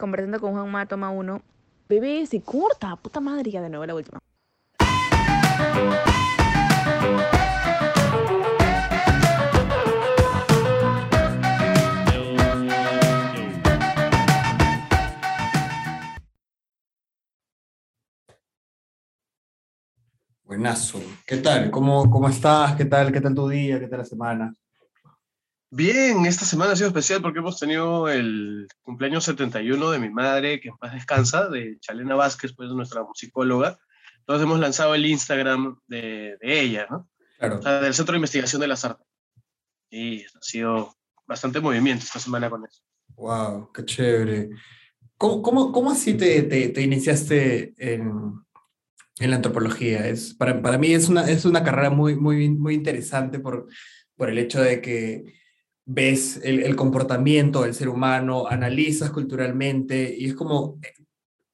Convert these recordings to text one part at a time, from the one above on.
conversando con Juanma, toma uno. Bebé, se corta, puta madre, ya de nuevo la última. Buenazo. ¿Qué tal? ¿Cómo, ¿Cómo estás? ¿Qué tal? ¿Qué tal tu día? ¿Qué tal la semana? Bien, esta semana ha sido especial porque hemos tenido el cumpleaños 71 de mi madre, que en paz descansa, de Chalena Vázquez, pues nuestra musicóloga. Entonces hemos lanzado el Instagram de, de ella, ¿no? Claro. O sea, del Centro de Investigación de las Artes. Y ha sido bastante movimiento esta semana con eso. Wow, qué chévere. ¿Cómo, cómo, cómo así te, te, te iniciaste en, en, la antropología? Es, para, para mí es una, es una carrera muy, muy, muy interesante por, por el hecho de que ves el, el, comportamiento del ser humano, analizas culturalmente y es como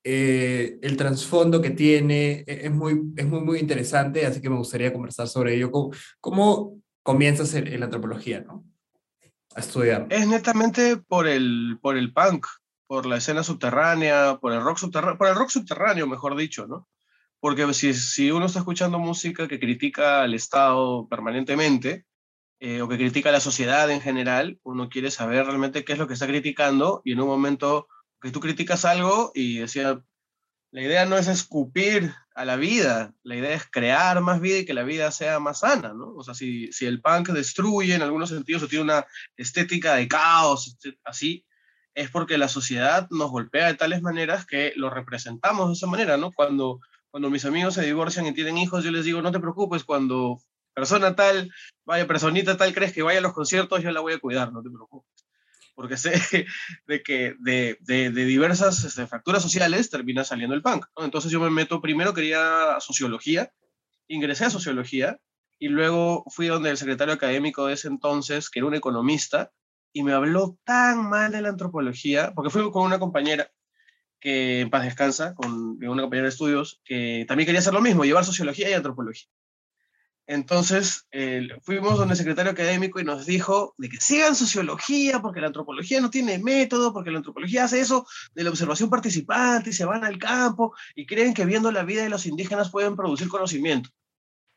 eh, el trasfondo que tiene e, es muy, es muy, muy interesante, así que me gustaría conversar sobre ello. ¿Cómo, cómo comienzas en, en, la antropología, no? A estudiar. Es netamente por el, por el punk, por la escena subterránea, por el rock subterráneo, por el rock subterráneo, mejor dicho, ¿no? Porque si, si uno está escuchando música que critica al Estado permanentemente, eh, o que critica la sociedad en general, uno quiere saber realmente qué es lo que está criticando y en un momento que tú criticas algo y decía, la idea no es escupir a la vida, la idea es crear más vida y que la vida sea más sana, ¿no? O sea, si, si el punk destruye en algunos sentidos o tiene una estética de caos, así, es porque la sociedad nos golpea de tales maneras que lo representamos de esa manera, ¿no? Cuando, cuando mis amigos se divorcian y tienen hijos, yo les digo, no te preocupes, cuando persona tal, vaya, personita tal, crees que vaya a los conciertos, yo la voy a cuidar, no te preocupes. Porque sé de que de, diversas este, fracturas sociales termina saliendo el punk. Entonces yo me meto, primero quería sociología, ingresé a sociología y luego fui donde el secretario académico de ese entonces, que era un economista, y me habló tan mal de la antropología, porque fui con una compañera que en paz descansa, con una compañera de estudios, que también quería hacer lo mismo, llevar sociología y antropología. Entonces eh, fuimos donde el secretario académico y nos dijo de que sigan sociología porque la antropología no tiene método, porque la antropología hace eso de la observación participante y se van al campo y creen que viendo la vida de los indígenas pueden producir conocimiento.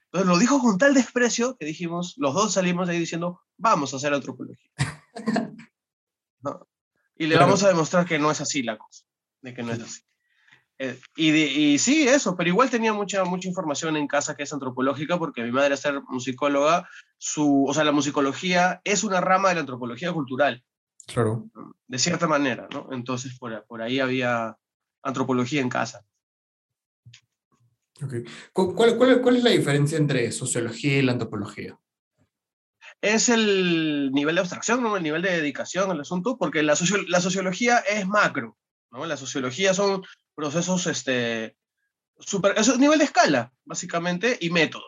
Entonces lo dijo con tal desprecio que dijimos, los dos salimos de ahí diciendo, vamos a hacer antropología. ¿No? Y le vamos a demostrar que no es así la cosa, de que no es así. Eh, y, de, y, sí, eso, pero igual tenía mucha, mucha información en casa que es antropológica, porque mi madre, al ser musicóloga, su, o sea, la musicología es una rama de la antropología cultural. Claro. De cierta manera, ¿no? Entonces, por, por ahí había antropología en casa. Okay. ¿Cuál, cuál, ¿Cuál es la diferencia entre sociología y la antropología? Es el nivel de abstracción, ¿no? el nivel de dedicación al asunto, porque la, socio la sociología es macro, ¿no? La sociología son procesos, este, super, es un nivel de escala, básicamente, y método,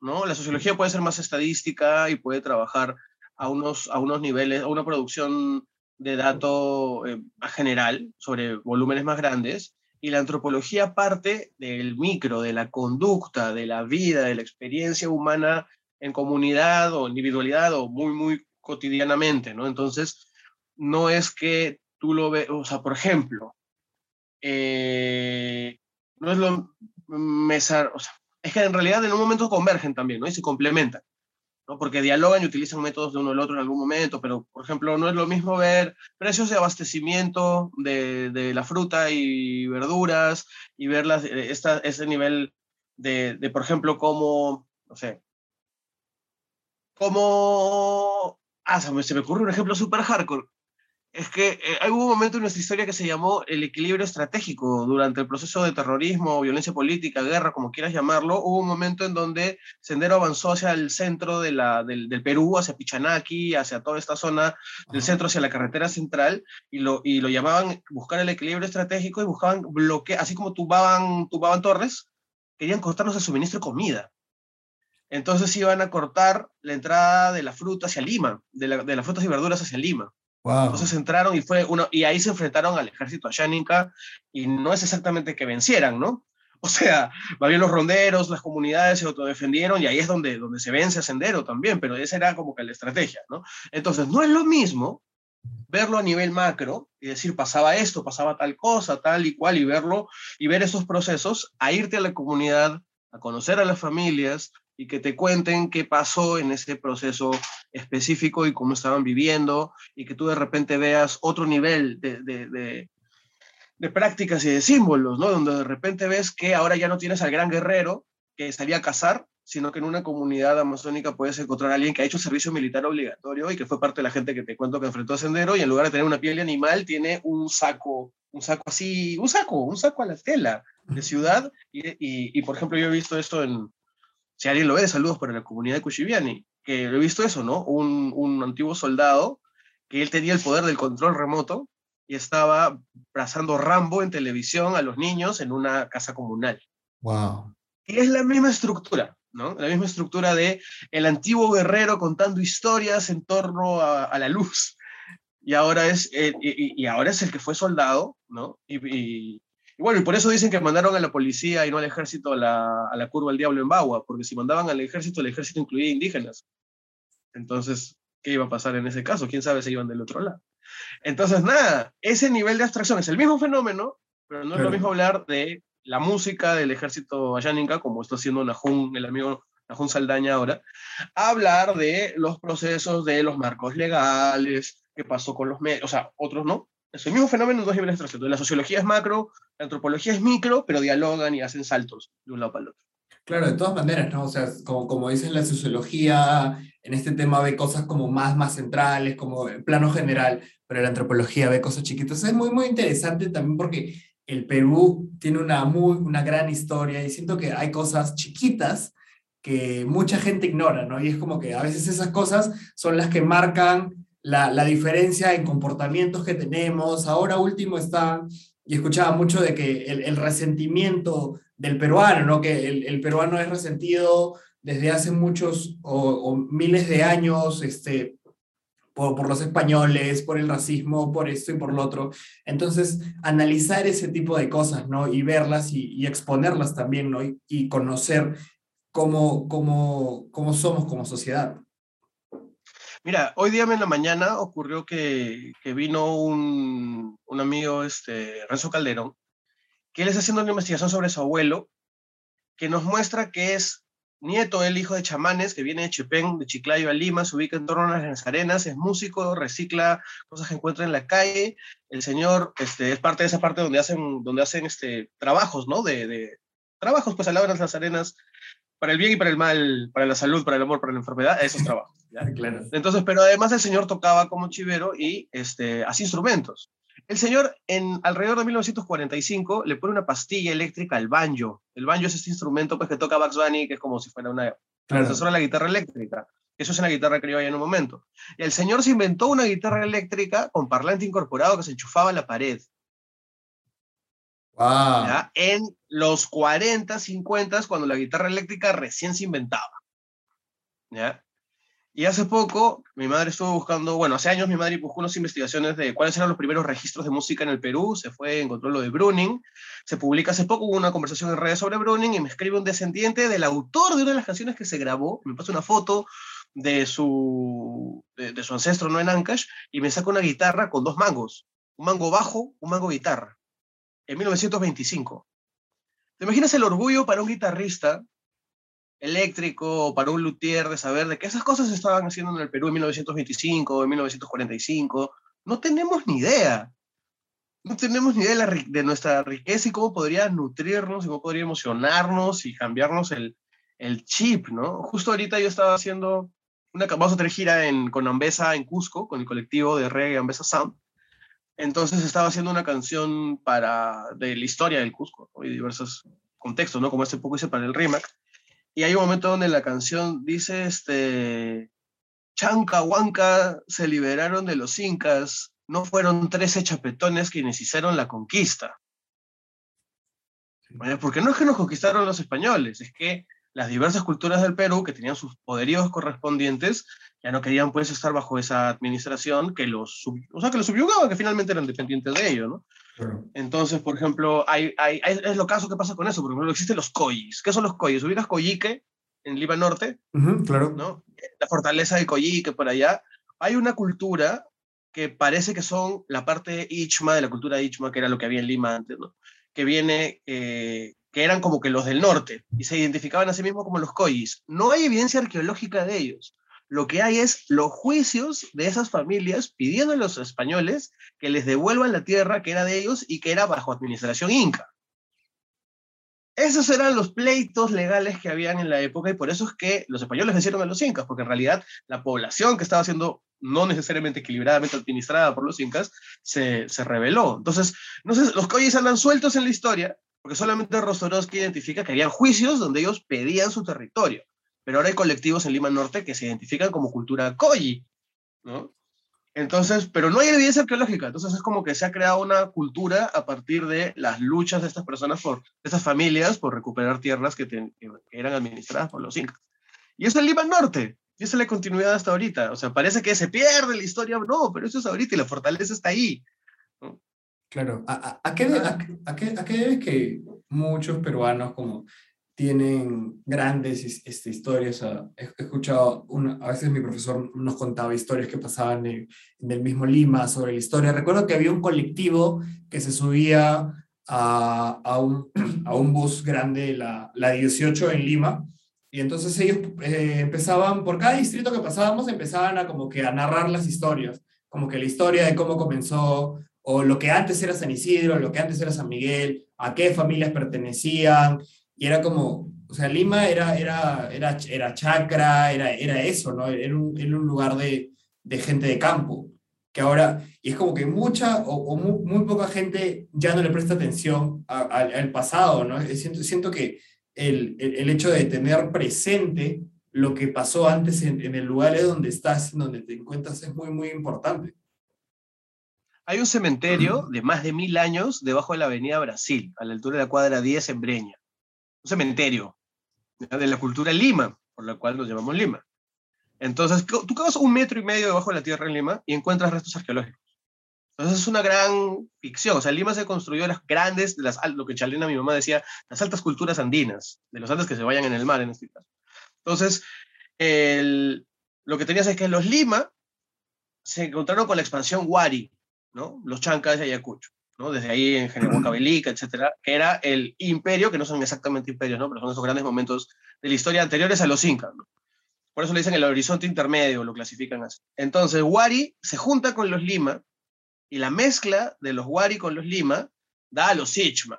¿no? La sociología puede ser más estadística y puede trabajar a unos, a unos niveles, a una producción de dato eh, general sobre volúmenes más grandes, y la antropología parte del micro, de la conducta, de la vida, de la experiencia humana en comunidad o individualidad o muy, muy cotidianamente, ¿no? Entonces, no es que tú lo ves, o sea, por ejemplo, eh, no es lo mesar, es que en realidad en un momento convergen también, ¿no? Y se complementan, ¿no? Porque dialogan y utilizan métodos de uno al otro en algún momento, pero, por ejemplo, no es lo mismo ver precios de abastecimiento de, de la fruta y verduras y ver las, esta, ese nivel de, de, por ejemplo, cómo, no sé, cómo... Ah, se me, se me ocurre un ejemplo súper hardcore es que eh, hubo un momento en nuestra historia que se llamó el equilibrio estratégico durante el proceso de terrorismo, violencia política, guerra, como quieras llamarlo. Hubo un momento en donde Sendero avanzó hacia el centro de la, del, del, Perú, hacia Pichanaki, hacia toda esta zona del centro, hacia la carretera central, y lo, y lo llamaban buscar el equilibrio estratégico y buscaban bloquear, así como tumbaban, tumbaban torres, querían cortarnos el suministro de comida. Entonces iban a cortar la entrada de la fruta hacia Lima, de, la, de las frutas y verduras hacia Lima. Entonces entraron y fue uno, y ahí se enfrentaron al ejército ayánica y no es exactamente que vencieran, ¿no? O sea, más los ronderos, las comunidades se autodefendieron y ahí es donde, donde se vence a Sendero también, pero esa era como que la estrategia, ¿no? Entonces, no es lo mismo verlo a nivel macro y decir, pasaba esto, pasaba tal cosa, tal y cual, y verlo y ver esos procesos, a irte a la comunidad, a conocer a las familias y que te cuenten qué pasó en ese proceso específico y cómo estaban viviendo, y que tú de repente veas otro nivel de, de, de prácticas y de símbolos, ¿no? Donde de repente ves que ahora ya no tienes al gran guerrero que salía a cazar, sino que en una comunidad amazónica puedes encontrar a alguien que ha hecho servicio militar obligatorio y que fue parte de la gente que te cuento que enfrentó a Sendero y en lugar de tener una piel de animal tiene un saco, un saco así, un saco, un saco a la tela de ciudad y, y, por ejemplo yo he visto esto en, si alguien lo ve, saludos para la comunidad de Cuchiviani, que lo he visto eso, ¿no? Un, un antiguo soldado que él tenía el poder del control remoto y estaba trazando Rambo en televisión a los niños en una casa comunal. Wow. Y es la misma estructura, ¿no? La misma estructura de el antiguo guerrero contando historias en torno a, la luz. Y ahora, es, eh, y, ahora es el que fue soldado, ¿no? Y, bueno, y por eso dicen que mandaron a la policía y no al ejército a la, a la curva del diablo en Bagua, porque si mandaban al ejército, el ejército incluía indígenas. Entonces, ¿qué iba a pasar en ese caso? ¿Quién sabe si iban del otro lado? Entonces, nada, ese nivel de abstracción es el mismo fenómeno, pero no es lo mismo hablar de la música del ejército ayánica, como está haciendo Nahum, el amigo Nahum Saldaña ahora, hablar de los procesos de los marcos legales, qué pasó con los medios, o sea, otros no. Es el mismo fenómeno en dos niveles de abstracción. La sociología es macro, la antropología es micro, pero dialogan y hacen saltos de un lado para el otro. Claro, de todas maneras, ¿no? O sea, como, como dicen la sociología, en este tema ve cosas como más, más centrales, como en plano general, pero la antropología ve cosas chiquitas. Es muy, muy interesante también porque el Perú tiene una, muy, una gran historia y siento que hay cosas chiquitas que mucha gente ignora, ¿no? Y es como que a veces esas cosas son las que marcan la, la diferencia en comportamientos que tenemos. Ahora último está, y escuchaba mucho de que el, el resentimiento del peruano, ¿no? Que el, el, peruano es resentido desde hace muchos o, miles de años, este, por, los españoles, por el racismo, por esto y por lo otro. Entonces, analizar ese tipo de cosas, ¿no? Y verlas y, exponerlas también, ¿no? Y, conocer cómo, cómo, cómo somos como sociedad. Mira, hoy día en la mañana ocurrió que, que vino un, un, amigo, este, Renzo Calderón, que él está haciendo una investigación sobre su abuelo, que nos muestra que es Nieto, el hijo de chamanes, que viene de Chepén, de Chiclayo a Lima, se ubica en torno a las arenas, es músico, recicla cosas que encuentra en la calle. El señor este, es parte de esa parte donde hacen, donde hacen este, trabajos, ¿no? De, de trabajos, pues, de las arenas, para el bien y para el mal, para la salud, para el amor, para la enfermedad, esos trabajos. Claro. Entonces, pero además el señor tocaba como chivero y este, hacía instrumentos. El señor, en alrededor de 1945, le pone una pastilla eléctrica al banjo. El banjo es este instrumento pues, que toca Bugs Bunny, que es como si fuera una claro. de la guitarra eléctrica. Eso es una guitarra criolla en un momento. Y el señor se inventó una guitarra eléctrica con parlante incorporado que se enchufaba a la pared. Wow. ¿Ya? En los 40, 50, cuando la guitarra eléctrica recién se inventaba. ¿Ya? Y hace poco mi madre estuvo buscando, bueno, hace años mi madre buscó unas investigaciones de cuáles eran los primeros registros de música en el Perú, se fue, encontró lo de Bruning, se publica hace poco, hubo una conversación en redes sobre Bruning y me escribe un descendiente del autor de una de las canciones que se grabó, me pasa una foto de su, de, de su ancestro, no en Ancash, y me saca una guitarra con dos mangos, un mango bajo, un mango guitarra, en 1925. ¿Te imaginas el orgullo para un guitarrista eléctrico para un luthier de saber de que esas cosas se estaban haciendo en el Perú en 1925, en 1945. No tenemos ni idea. No tenemos ni idea de, nuestra riqueza y cómo podría nutrirnos y cómo podría emocionarnos y cambiarnos el, el chip, ¿no? Justo ahorita yo estaba haciendo una, vamos a tener gira en, con Ambesa en Cusco, con el colectivo de reggae Ambesa Sound. Entonces estaba haciendo una canción para, de la historia del Cusco ¿no? y diversos contextos, ¿no? Como este poco hice para el RIMAC. Y hay un momento donde la canción dice, este, Chanca, Huanca se liberaron de los incas, no fueron 13 chapetones quienes hicieron la conquista. Porque no es que nos conquistaron los españoles, es que las diversas culturas del Perú, que tenían sus poderíos correspondientes, ya no querían pues estar bajo esa administración que los, o sea, que los subyugaba, que finalmente eran dependientes de ello, ¿no? Entonces, por ejemplo, hay, hay, es lo caso que pasa con eso. Por ejemplo, existen los coyis. ¿Qué son los coyis? ¿Ubicas Coyique en Lima Norte? Uh -huh, claro. ¿no? La fortaleza de Coyique por allá. Hay una cultura que parece que son la parte Ichma, de la cultura Ichma, que era lo que había en Lima antes, ¿no? Que viene, eh, que eran como que los del norte, y se identificaban a sí mismos como los Koyis. No hay evidencia arqueológica de ellos. Lo que hay es los juicios de esas familias pidiendo a los españoles que les devuelvan la tierra que era de ellos y que era bajo administración inca. Esos eran los pleitos legales que habían en la época y por eso es que los españoles vencieron a los incas, porque en realidad la población que estaba siendo no necesariamente equilibradamente administrada por los incas se, se rebeló. Entonces, los coyes andan sueltos en la historia, porque solamente Rostorowski identifica que había juicios donde ellos pedían su territorio, pero ahora hay colectivos en Lima Norte que se identifican como cultura ¿no? Entonces, pero no hay evidencia arqueológica, entonces es como que se ha creado una cultura a partir de las luchas de estas personas, por, estas familias, por recuperar tierras que, eran administradas por los incas. Y eso es Lima Norte, y esa es la continuidad hasta ahorita. O sea, parece que se pierde la historia, no, pero eso es ahorita y la fortaleza está ahí. Claro, ¿a, a, qué, a, a qué, a qué que muchos peruanos como tienen grandes este, historias. he, escuchado, una, a veces mi profesor nos contaba historias que pasaban en, el mismo Lima sobre la historia. Recuerdo que había un colectivo que se subía a, a, un, a un, bus grande, la, la 18 en Lima, y entonces ellos eh, empezaban, por cada distrito que pasábamos, empezaban a como que a narrar las historias, como que la historia de cómo comenzó, o lo que antes era San Isidro, lo que antes era San Miguel, a qué familias pertenecían, y era como, o sea, Lima era, era, era, era chacra, era, era eso, ¿no? Era un, un lugar de, de, gente de campo, que ahora, y es como que mucha o, muy, muy, poca gente ya no le presta atención al pasado, ¿no? Siento, siento que el, el, el, hecho de tener presente lo que pasó antes en, en el lugar donde estás, donde te encuentras, es muy, muy importante. Hay un cementerio de más de mil años debajo de la avenida Brasil, a la altura de la cuadra 10 en Breña un cementerio de la cultura Lima, por la cual nos llamamos Lima. Entonces, tú cavas un metro y medio debajo de la tierra en Lima y encuentras restos arqueológicos. Entonces, es una gran ficción. O sea, Lima se construyó las grandes, de las, lo que Chalena, mi mamá, decía, las altas culturas andinas, de los Andes que se vayan en el mar, en este caso. Entonces, el, lo que tenías es que los Lima se encontraron con la expansión Wari, ¿no? Los chancas de Ayacucho. Desde ahí en Genehuancavelica, etcétera, que era el imperio, que no son exactamente imperios, ¿no? Pero son esos grandes momentos de la historia anteriores a los incas, Por eso le dicen el horizonte intermedio, lo clasifican así. Entonces, Wari se junta con los Lima y la mezcla de los Wari con los Lima da a los Sichma.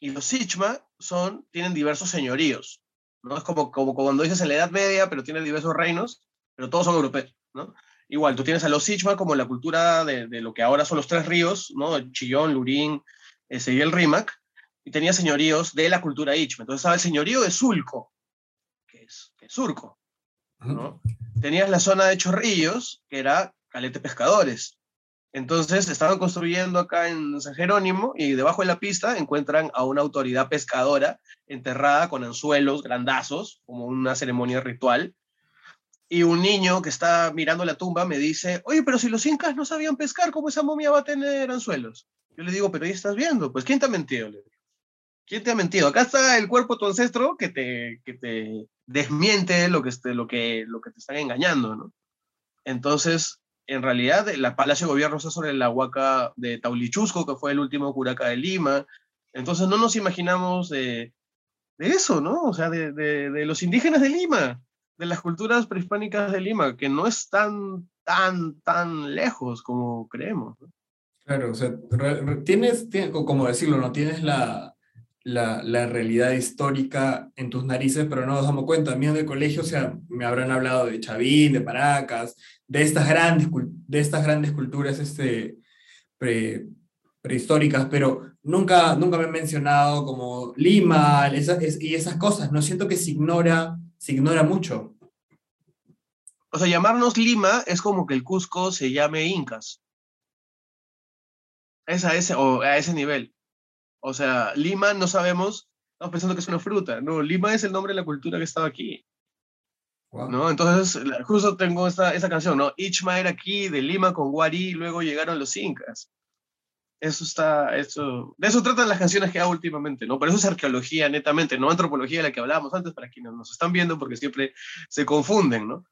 Y los Sichma son, tienen diversos señoríos, ¿no? Es como, como cuando dices en la Edad Media, pero tienen diversos reinos, pero todos son europeos, ¿no? Igual, tú tienes a los Sichma como la cultura de, lo que ahora son los tres ríos, ¿no? Chillón, Lurín, ese y el Rímac, y tenía señoríos de la cultura Ichma. Entonces estaba el señorío de Sulco, que es, Surco, ¿no? Tenías la zona de Chorrillos, que era Calete Pescadores. Entonces estaban construyendo acá en San Jerónimo y debajo de la pista encuentran a una autoridad pescadora enterrada con anzuelos grandazos, como una ceremonia ritual, y un niño que está mirando la tumba me dice, oye, pero si los incas no sabían pescar, ¿cómo esa momia va a tener anzuelos? Yo le digo, pero ahí estás viendo, pues ¿quién te ha mentido? ¿Quién te ha mentido? Acá está el cuerpo de tu ancestro que te, que te desmiente lo que, lo, que, lo que te están engañando, ¿no? Entonces, en realidad, el Palacio de Gobierno está sobre la huaca de Taulichusco, que fue el último curaca de Lima. Entonces, no nos imaginamos de, de eso, ¿no? O sea, de, de, de los indígenas de Lima de las culturas prehispánicas de Lima, que no están tan, tan lejos como creemos. Claro, o sea, tienes, como decirlo, no tienes la, la, la, realidad histórica en tus narices, pero no nos damos cuenta. A mí el colegio, o sea, me habrán hablado de Chavín, de Paracas, de estas grandes, de estas grandes culturas este, prehistóricas, pero nunca, nunca me han mencionado como Lima y esas cosas. No siento que se ignora se ignora mucho. O sea, llamarnos Lima es como que el Cusco se llame Incas. Es a ese, o a ese nivel. O sea, Lima no sabemos, estamos pensando que es una fruta. No, Lima es el nombre de la cultura que estaba aquí. ¿No? Entonces, justo tengo esta, canción, ¿no? Ichma era aquí, de Lima con Guarí, luego llegaron los incas. Eso está, eso, de eso tratan las canciones que hago últimamente, ¿no? Pero eso es arqueología netamente, no antropología de la que hablábamos antes para quienes nos están viendo porque siempre se confunden, ¿no?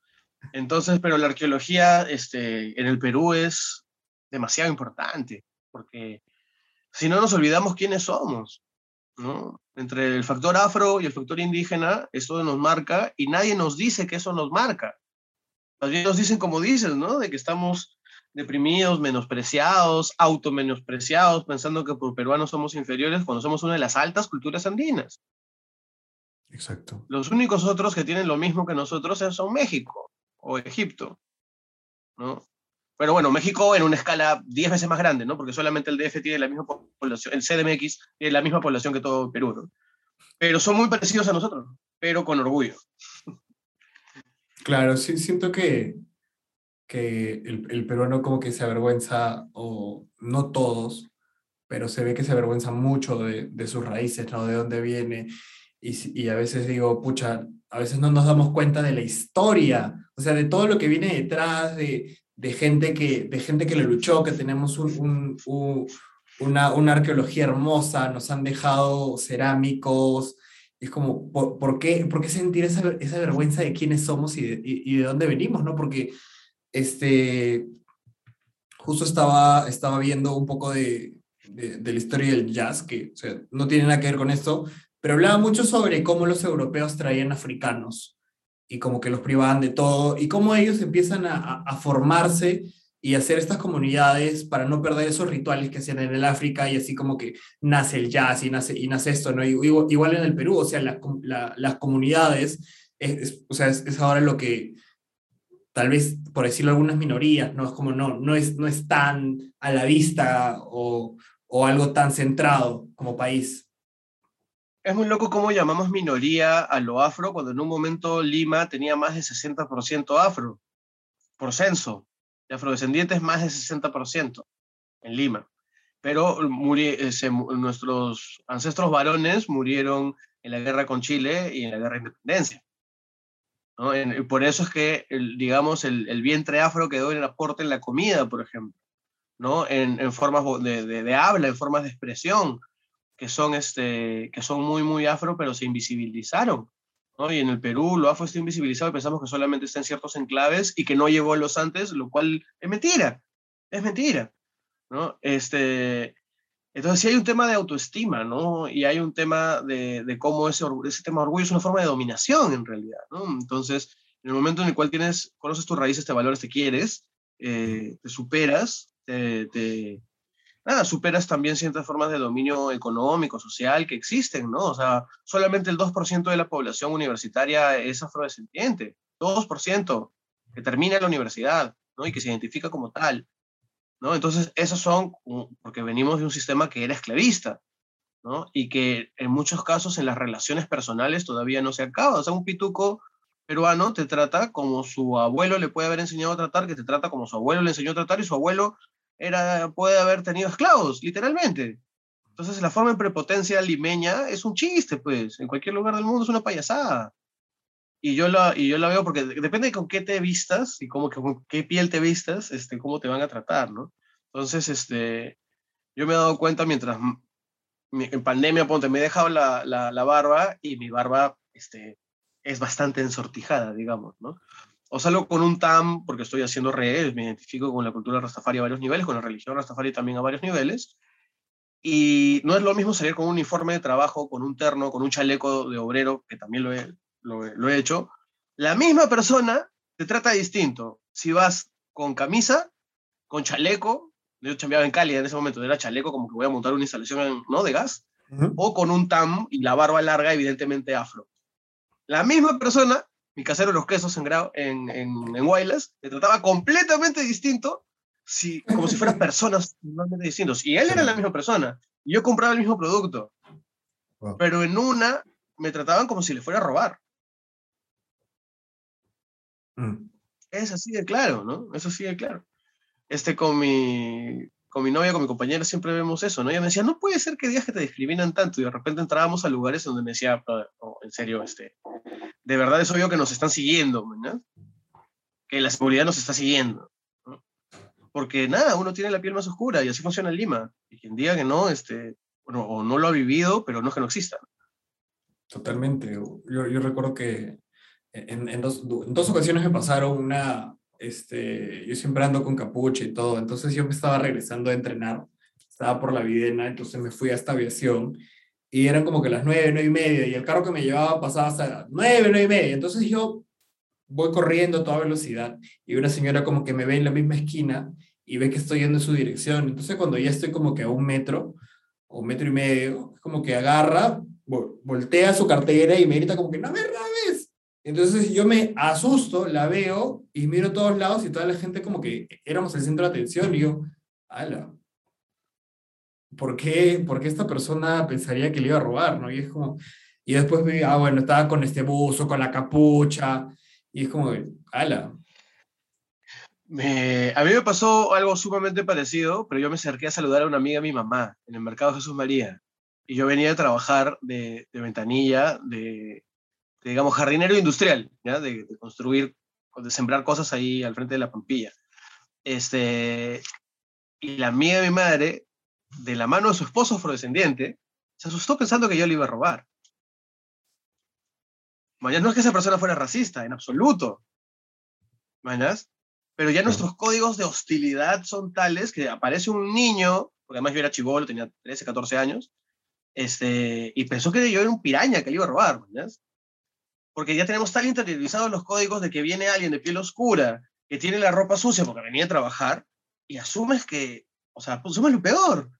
Entonces, pero la arqueología este, en el Perú es demasiado importante, porque si no nos olvidamos quiénes somos, ¿no? Entre el factor afro y el factor indígena, esto nos marca y nadie nos dice que eso nos marca. Más bien nos dicen como dices, ¿no? De que estamos deprimidos, menospreciados, auto-menospreciados, pensando que por peruanos somos inferiores cuando somos una de las altas culturas andinas. Exacto. Los únicos otros que tienen lo mismo que nosotros son México o Egipto, ¿no? Pero bueno, México en una escala 10 veces más grande, ¿no? Porque solamente el DF tiene la misma población, el CDMX tiene la misma población que todo Perú, ¿no? Pero son muy parecidos a nosotros, pero con orgullo. Claro, sí, siento que, que el, el peruano como que se avergüenza, o no todos, pero se ve que se avergüenza mucho de, de sus raíces, ¿no? De dónde viene. Y, y, a veces digo, pucha, a veces no nos damos cuenta de la historia, o sea, de todo lo que viene detrás, de, de gente que, de gente que lo luchó, que tenemos un, un, una, una, arqueología hermosa, nos han dejado cerámicos. Es como, ¿por, por qué, por qué sentir esa, esa, vergüenza de quiénes somos y de, y, y de dónde venimos? ¿no? Porque este, justo estaba, estaba viendo un poco de, de, la historia del jazz, que no tiene nada que ver con esto, pero hablaba mucho sobre cómo los europeos traían africanos y como que los privaban de todo, y cómo ellos empiezan a, a, formarse y hacer estas comunidades para no perder esos rituales que hacían en el África, y así como que nace el jazz y nace, y nace esto, ¿no? Igual, igual en el Perú, o sea, la, la, las comunidades, es, es, o sea, es, ahora lo que tal vez, por decirlo algunas minorías, ¿no? Es como no, no, es, no es tan a la vista o, o algo tan centrado como país. Es muy loco cómo llamamos minoría a lo afro cuando en un momento Lima tenía más de 60% afro, por censo. De afrodescendientes más de 60% en Lima. Pero se, nuestros ancestros varones murieron en la guerra con Chile y en la guerra de independencia. ¿No? En, por eso es que, el, digamos, el, el, vientre afro quedó en el aporte en la comida, por ejemplo, ¿no? en, en formas de, de, de habla, en formas de expresión que son, este, que son muy, muy afro, pero se invisibilizaron. ¿no? Y en el Perú lo afro está invisibilizado y pensamos que solamente está en ciertos enclaves y que no llegó a los antes, lo cual es mentira, es mentira. ¿no? Este, entonces sí hay un tema de autoestima, ¿no? Y hay un tema de, de cómo ese, ese tema de orgullo es una forma de dominación en realidad, ¿no? Entonces, en el momento en el cual tienes, conoces tus raíces, te valores, te quieres, eh, te superas, te, te, nada, superas también ciertas formas de dominio económico, social que existen, ¿no? O sea, solamente el 2% de la población universitaria es afrodescendiente, 2% que termina la universidad, ¿no? Y que se identifica como tal, ¿no? Entonces, esos son, porque venimos de un sistema que era esclavista, ¿no? Y que en muchos casos en las relaciones personales todavía no se acaba. O sea, un pituco peruano te trata como su abuelo le puede haber enseñado a tratar, que te trata como su abuelo le enseñó a tratar y su abuelo era, puede haber tenido esclavos, literalmente. Entonces la forma en prepotencia limeña es un chiste, pues. En cualquier lugar del mundo es una payasada. Y yo la, y yo la veo porque depende de con qué te vistas y cómo, con qué piel te vistas, este, cómo te van a tratar, ¿no? Entonces, este, yo me he dado cuenta mientras en pandemia, ponte, me he dejado la, la, la barba y mi barba este, es bastante ensortijada, digamos, ¿no? o salgo con un TAM porque estoy haciendo redes, me identifico con la cultura rastafari a varios niveles, con la religión rastafari también a varios niveles, y no es lo mismo salir con un uniforme de trabajo, con un terno, con un chaleco de obrero, que también lo he, lo, lo he hecho. La misma persona te trata distinto. Si vas con camisa, con chaleco, yo chambeaba en Cali en ese momento, era chaleco como que voy a montar una instalación ¿no? de gas, uh -huh. o con un TAM y la barba larga, evidentemente afro. La misma persona mi casero de los quesos en, en, en, en Guaylas, me trataba completamente distinto, si, como si fueran personas totalmente distintos. Y él era la misma persona, y yo compraba el mismo producto. Wow. Pero en una me trataban como si le fuera a robar. Mm. Es así de claro, ¿no? Es así de claro. Este, con mi, con mi novia, con mi compañera, siempre vemos eso, ¿no? Ella me decía, no puede ser que digas que te discriminan tanto, y de repente entrábamos a lugares donde me decía, oh, en serio, este, de verdad es obvio que nos están siguiendo, ¿no? que la seguridad nos está siguiendo. ¿no? Porque nada, uno tiene la piel más oscura y así funciona en Lima. Y quien diga que no, este, bueno, o no lo ha vivido, pero no es que no exista. Totalmente. Yo, yo recuerdo que en, en dos, en dos ocasiones me pasaron una, este, yo siempre ando con capucha y todo, entonces yo me estaba regresando a entrenar, estaba por la Videna, entonces me fui hasta aviación y eran como que las nueve, nueve y media, y el carro que me llevaba pasaba hasta nueve, nueve y media, entonces yo voy corriendo a toda velocidad y una señora como que me ve en la misma esquina y ve que estoy yendo en su dirección, entonces cuando ya estoy como que a un metro o metro y medio, como que agarra, voltea su cartera y me grita como que no me rabes. Entonces yo me asusto, la veo y miro a todos lados y toda la gente como que éramos el centro de atención y yo, ala, ¿por qué, ¿por qué esta persona pensaría que le iba a robar? ¿no? Y es como, y después me, ah, bueno, estaba con este buzo, con la capucha, y es como, ala. A mí me pasó algo sumamente parecido, pero yo me acerqué a saludar a una amiga de mi mamá en el mercado Jesús María. Y yo venía de trabajar de ventanilla, de, digamos, jardinero industrial, ¿ya? De, de, construir, de sembrar cosas ahí al frente de la pampilla. Este, y la amiga de mi madre de la mano de su esposo afrodescendiente, se asustó pensando que yo le iba a robar. Mañana no es que esa persona fuera racista, en absoluto. ¿Mañas? Pero ya nuestros códigos de hostilidad son tales que aparece un niño, porque además yo era chivolo, tenía 13, 14 años, este, y pensó que yo era un piraña que le iba a robar, ¿mañas? Porque ya tenemos tan interiorizados los códigos de que viene alguien de piel oscura, que tiene la ropa sucia porque venía a trabajar, y asumes que, o sea, asumes lo peor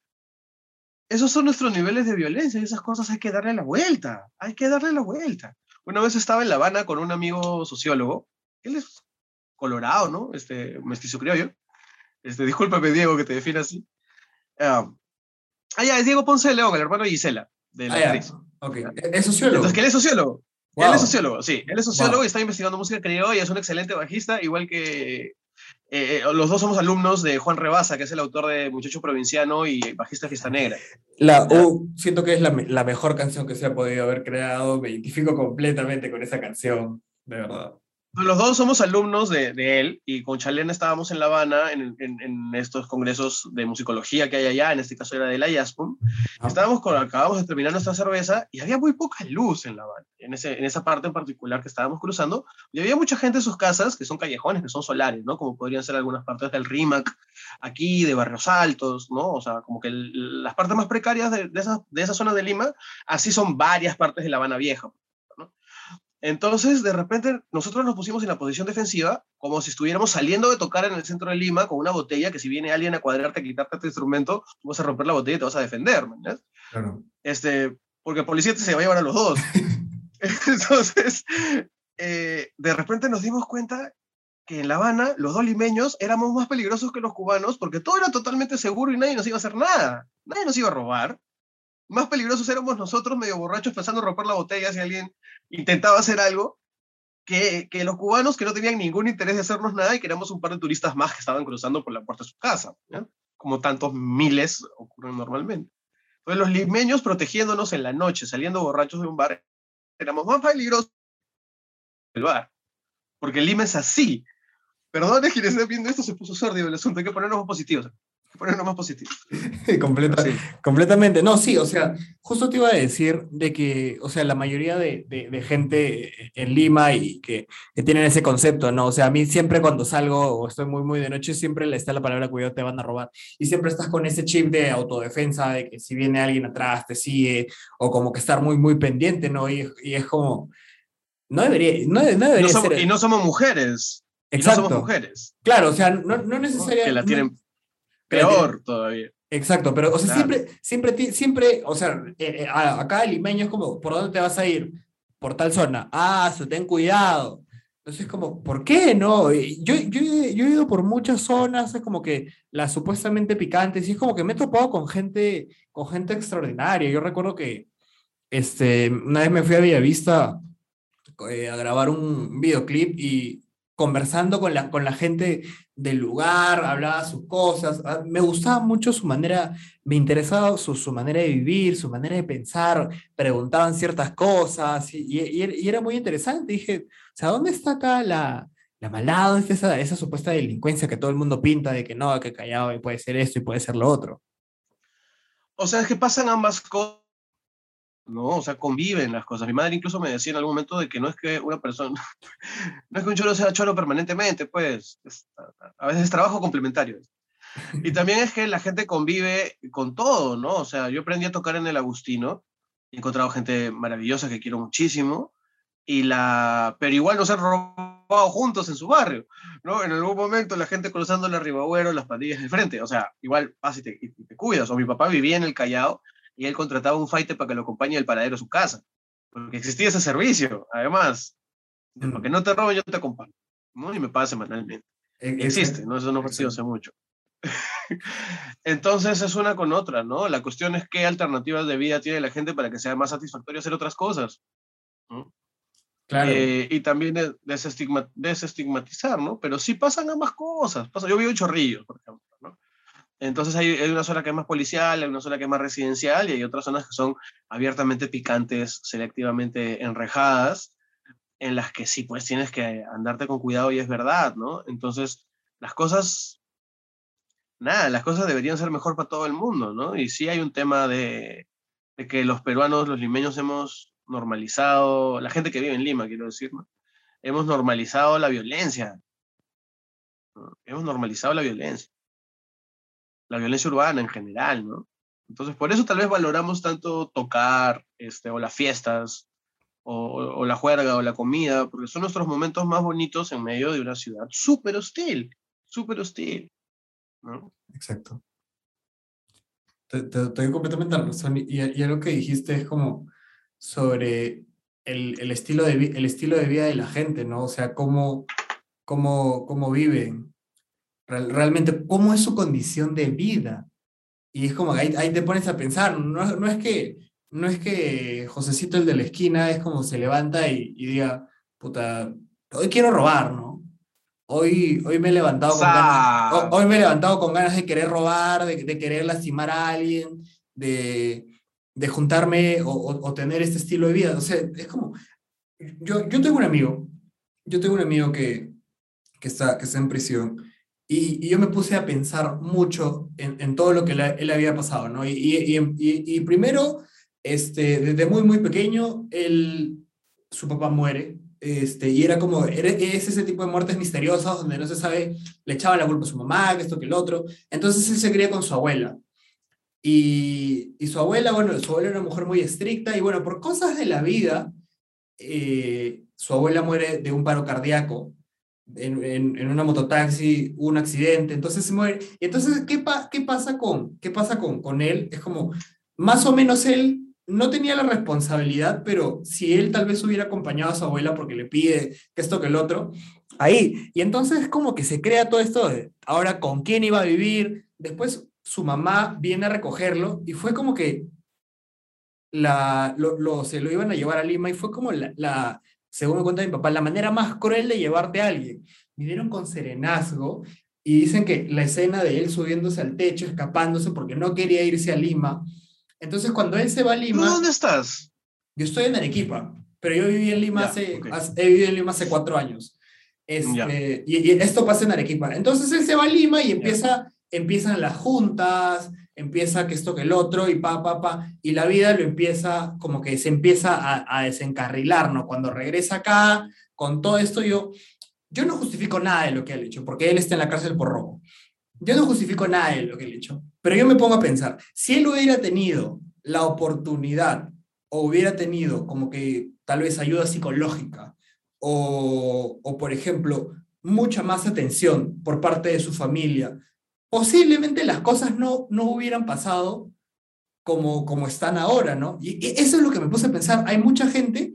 esos son nuestros niveles de violencia y esas cosas hay que darle la vuelta, hay que darle la vuelta. Una vez estaba en La Habana con un amigo sociólogo, él es colorado, ¿no? Este, mestizo criollo. Este, discúlpame, Diego, que te define así. ah, ya, es Diego Ponce de León, el hermano de Gisela, de la Ah, actriz. Ok. ¿Es sociólogo? Entonces, que él es sociólogo. Wow. Él es sociólogo, sí. Él es sociólogo Wow. y está investigando música criolla, es un excelente bajista, igual que eh, los dos somos alumnos de Juan Rebasa, que es el autor de Muchacho Provinciano y bajista Fiesta Negra. La, uh, siento que es la, la mejor canción que se ha podido haber creado. Me identifico completamente con esa canción, de verdad. Los dos somos alumnos de, de él y con Chalena estábamos en La Habana en, en- en estos congresos de musicología que hay allá, en este caso era de la IASPUM. Ah. Estábamos con, acabamos de terminar nuestra cerveza y había muy poca luz en La Habana, en, ese, en esa parte en particular que estábamos cruzando. Y había mucha gente en sus casas que son callejones, que son solares, ¿no? Como podrían ser algunas partes del RIMAC, aquí, de Barrios Altos, ¿no? O sea, como que el- las partes más precarias de, de, esa, de esa zona de Lima, así son varias partes de La Habana Vieja. ¿No? Entonces, de repente, nosotros nos pusimos en la posición defensiva, como si estuviéramos saliendo de tocar en el centro de Lima con una botella que si viene alguien a cuadrarte, a quitarte tu instrumento, tú vas a romper la botella y te vas a defender. Claro. Este, porque el policía te se va a llevar a los dos. Entonces, eh, de repente nos dimos cuenta que en La Habana los dos limeños éramos más peligrosos que los cubanos porque todo era totalmente seguro y nadie nos iba a hacer nada. Nadie nos iba a robar. Más peligrosos éramos nosotros, medio borrachos, pensando en romper la botella si alguien intentaba hacer algo, que, que los cubanos que no tenían ningún interés de hacernos nada y que éramos un par de turistas más que estaban cruzando por la puerta de su casa, como tantos miles ocurren normalmente. Entonces los limeños protegiéndonos en la noche, saliendo borrachos de un bar, éramos más peligrosos del bar. Porque Lima es así. Perdone quienes estén viendo esto, se puso sordio el asunto. Hay que ponernos positivos. Ponernos más positivos. Completa- Sí. Completamente. No, sí, o sea, justo te iba a decir de que, o sea, la mayoría de, de- de gente en Lima y que, que tienen ese concepto, ¿no? O sea, a mí siempre cuando salgo o estoy muy, muy de noche, siempre le está la palabra cuidado, te van a robar. Y siempre estás con ese chip de autodefensa, de que si viene alguien atrás, te sigue, o como que estar muy, muy pendiente, ¿no? Y, y es como, no debería, no, no debería somos, ser. y no somos mujeres. Y no Exacto. somos mujeres. Claro, o sea, no, no necesariamente. Que la tienen- peor todavía. Exacto, pero o sea, Claro. siempre, siempre, siempre, o sea, eh, eh, acá el limeño es como, ¿por dónde te vas a ir? Por tal zona. Ah, ten cuidado. Entonces, como, ¿por qué no? Yo, yo, yo he ido por muchas zonas, es como que las supuestamente picantes, y es como que me he topado con gente, con gente extraordinaria. Yo recuerdo que este, una vez me fui a Villavista eh, a grabar un videoclip y conversando con la, con la gente del lugar, hablaba sus cosas, ah, me gustaba mucho su manera, me interesaba su, su manera de vivir, su manera de pensar, preguntaban ciertas cosas y, era muy interesante. Dije, o sea, ¿dónde está acá la, la maldad? ¿Dónde está esa, esa supuesta delincuencia que todo el mundo pinta de que no, que callado y puede ser esto y puede ser lo otro? O sea, es que pasan ambas cosas ¿no? O sea, conviven las cosas. Mi madre incluso me decía en algún momento de que no es que una persona, no es que un cholo sea cholo permanentemente, pues a veces es trabajo complementario. Y también es que la gente convive con todo, ¿no? O sea, yo aprendí a tocar en el Agustino, he encontrado gente maravillosa que quiero muchísimo, y la, pero igual nos han robado juntos en su barrio, ¿no? En algún momento la gente cruzando la Ribagüero, las pandillas de frente, o sea, igual vas y te, y te cuidas. O mi papá vivía en el Callao y él contrataba un fighter para que lo acompañe al paradero a su casa, porque existía ese servicio, además, mm. para que no te roben, yo te acompaño, ¿no? Y me paga semanalmente. E, Existe, ¿no? Eso no ha sido hace mucho. Entonces es una con otra, ¿no? La cuestión es qué alternativas de vida tiene la gente para que sea más satisfactorio hacer otras cosas. Claro. Eh, y también desestigmatizar, ¿no? Pero sí pasan ambas cosas. Pasa, yo vivo en Chorrillos, por ejemplo, ¿no? Entonces hay, una zona que es más policial, hay una zona que es más residencial y hay otras zonas que son abiertamente picantes, selectivamente enrejadas, en las que sí, pues tienes que andarte con cuidado y es verdad, ¿no? Entonces, las cosas nada, las cosas deberían ser mejor para todo el mundo, ¿no? Y sí hay un tema de, que los peruanos, los limeños hemos normalizado, la gente que vive en Lima, quiero decir, ¿no? Hemos normalizado la violencia. Hemos normalizado la violencia. La violencia urbana en general, ¿no? Entonces, por eso tal vez valoramos tanto tocar, este, o las fiestas, o, o la juerga, o la comida, porque son nuestros momentos más bonitos en medio de una ciudad súper hostil, súper hostil. Exacto. Te, doy completamente razón. Y, y lo que dijiste es como sobre el, el, estilo de, el estilo de vida de la gente, ¿no? O sea, cómo, cómo, cómo viven. Realmente, cómo es su condición de vida. Y es como ahí, ahí te pones a pensar, no, no, es que, no es que Josecito el de la esquina es como se levanta y, y diga, puta, hoy quiero robar, ¿no? Hoy, hoy, me he levantado con ganas, hoy me he levantado con ganas de querer robar, de, de querer lastimar a alguien, de, de juntarme o, o, tener este estilo de vida. O sea, es como, yo, yo tengo un amigo, yo tengo un amigo que, que, está, que está en prisión y, yo me puse a pensar mucho en, en todo lo que él había pasado, ¿no? Y, y, y, primero, este, desde muy, muy pequeño, él, su papá muere este, y era como, es ese tipo de muertes misteriosas donde no se sabe, le echaba la culpa a su mamá, que esto, que el otro. Entonces él se cría con su abuela. Y, y su abuela, bueno, su abuela era una mujer muy estricta y bueno, por cosas de la vida, eh, su abuela muere de un paro cardíaco. En, en, en, una mototaxi, un accidente, entonces se muere. Y entonces, ¿qué, pa qué pasa, con, qué pasa con, con él? Es como, más o menos él no tenía la responsabilidad, pero si él tal vez hubiera acompañado a su abuela porque le pide que esto, que el otro, ahí. Y entonces es como que se crea todo esto de ahora con quién iba a vivir. Después su mamá viene a recogerlo y fue como que la, lo, se lo iban a llevar a Lima y fue como la, la, según me cuenta mi papá, la manera más cruel de llevarte a alguien. Vinieron con serenazgo y dicen que la escena de él subiéndose al techo, escapándose porque no quería irse a Lima entonces, cuando él se va a Lima... dónde estás? Yo estoy en Arequipa, pero yo viví en Lima, hace, he vivido en Lima hace cuatro años. Este, y, esto pasa en Arequipa. Entonces él se va a Lima y empieza, empiezan las juntas, empieza que esto que el otro y pa, pa, pa, y la vida lo empieza, como que se empieza a, desencarrilar, ¿no? Cuando regresa acá, con todo esto, yo, yo no justifico nada de lo que él hecho, porque él está en la cárcel por robo. Yo no justifico nada de lo que él hecho, pero yo me pongo a pensar, si él hubiera tenido la oportunidad o hubiera tenido como que tal vez ayuda psicológica o, o por ejemplo, mucha más atención por parte de su familia, posiblemente las cosas no, no hubieran pasado como, como están ahora, ¿no? Y eso es lo que me puse a pensar. Hay mucha gente,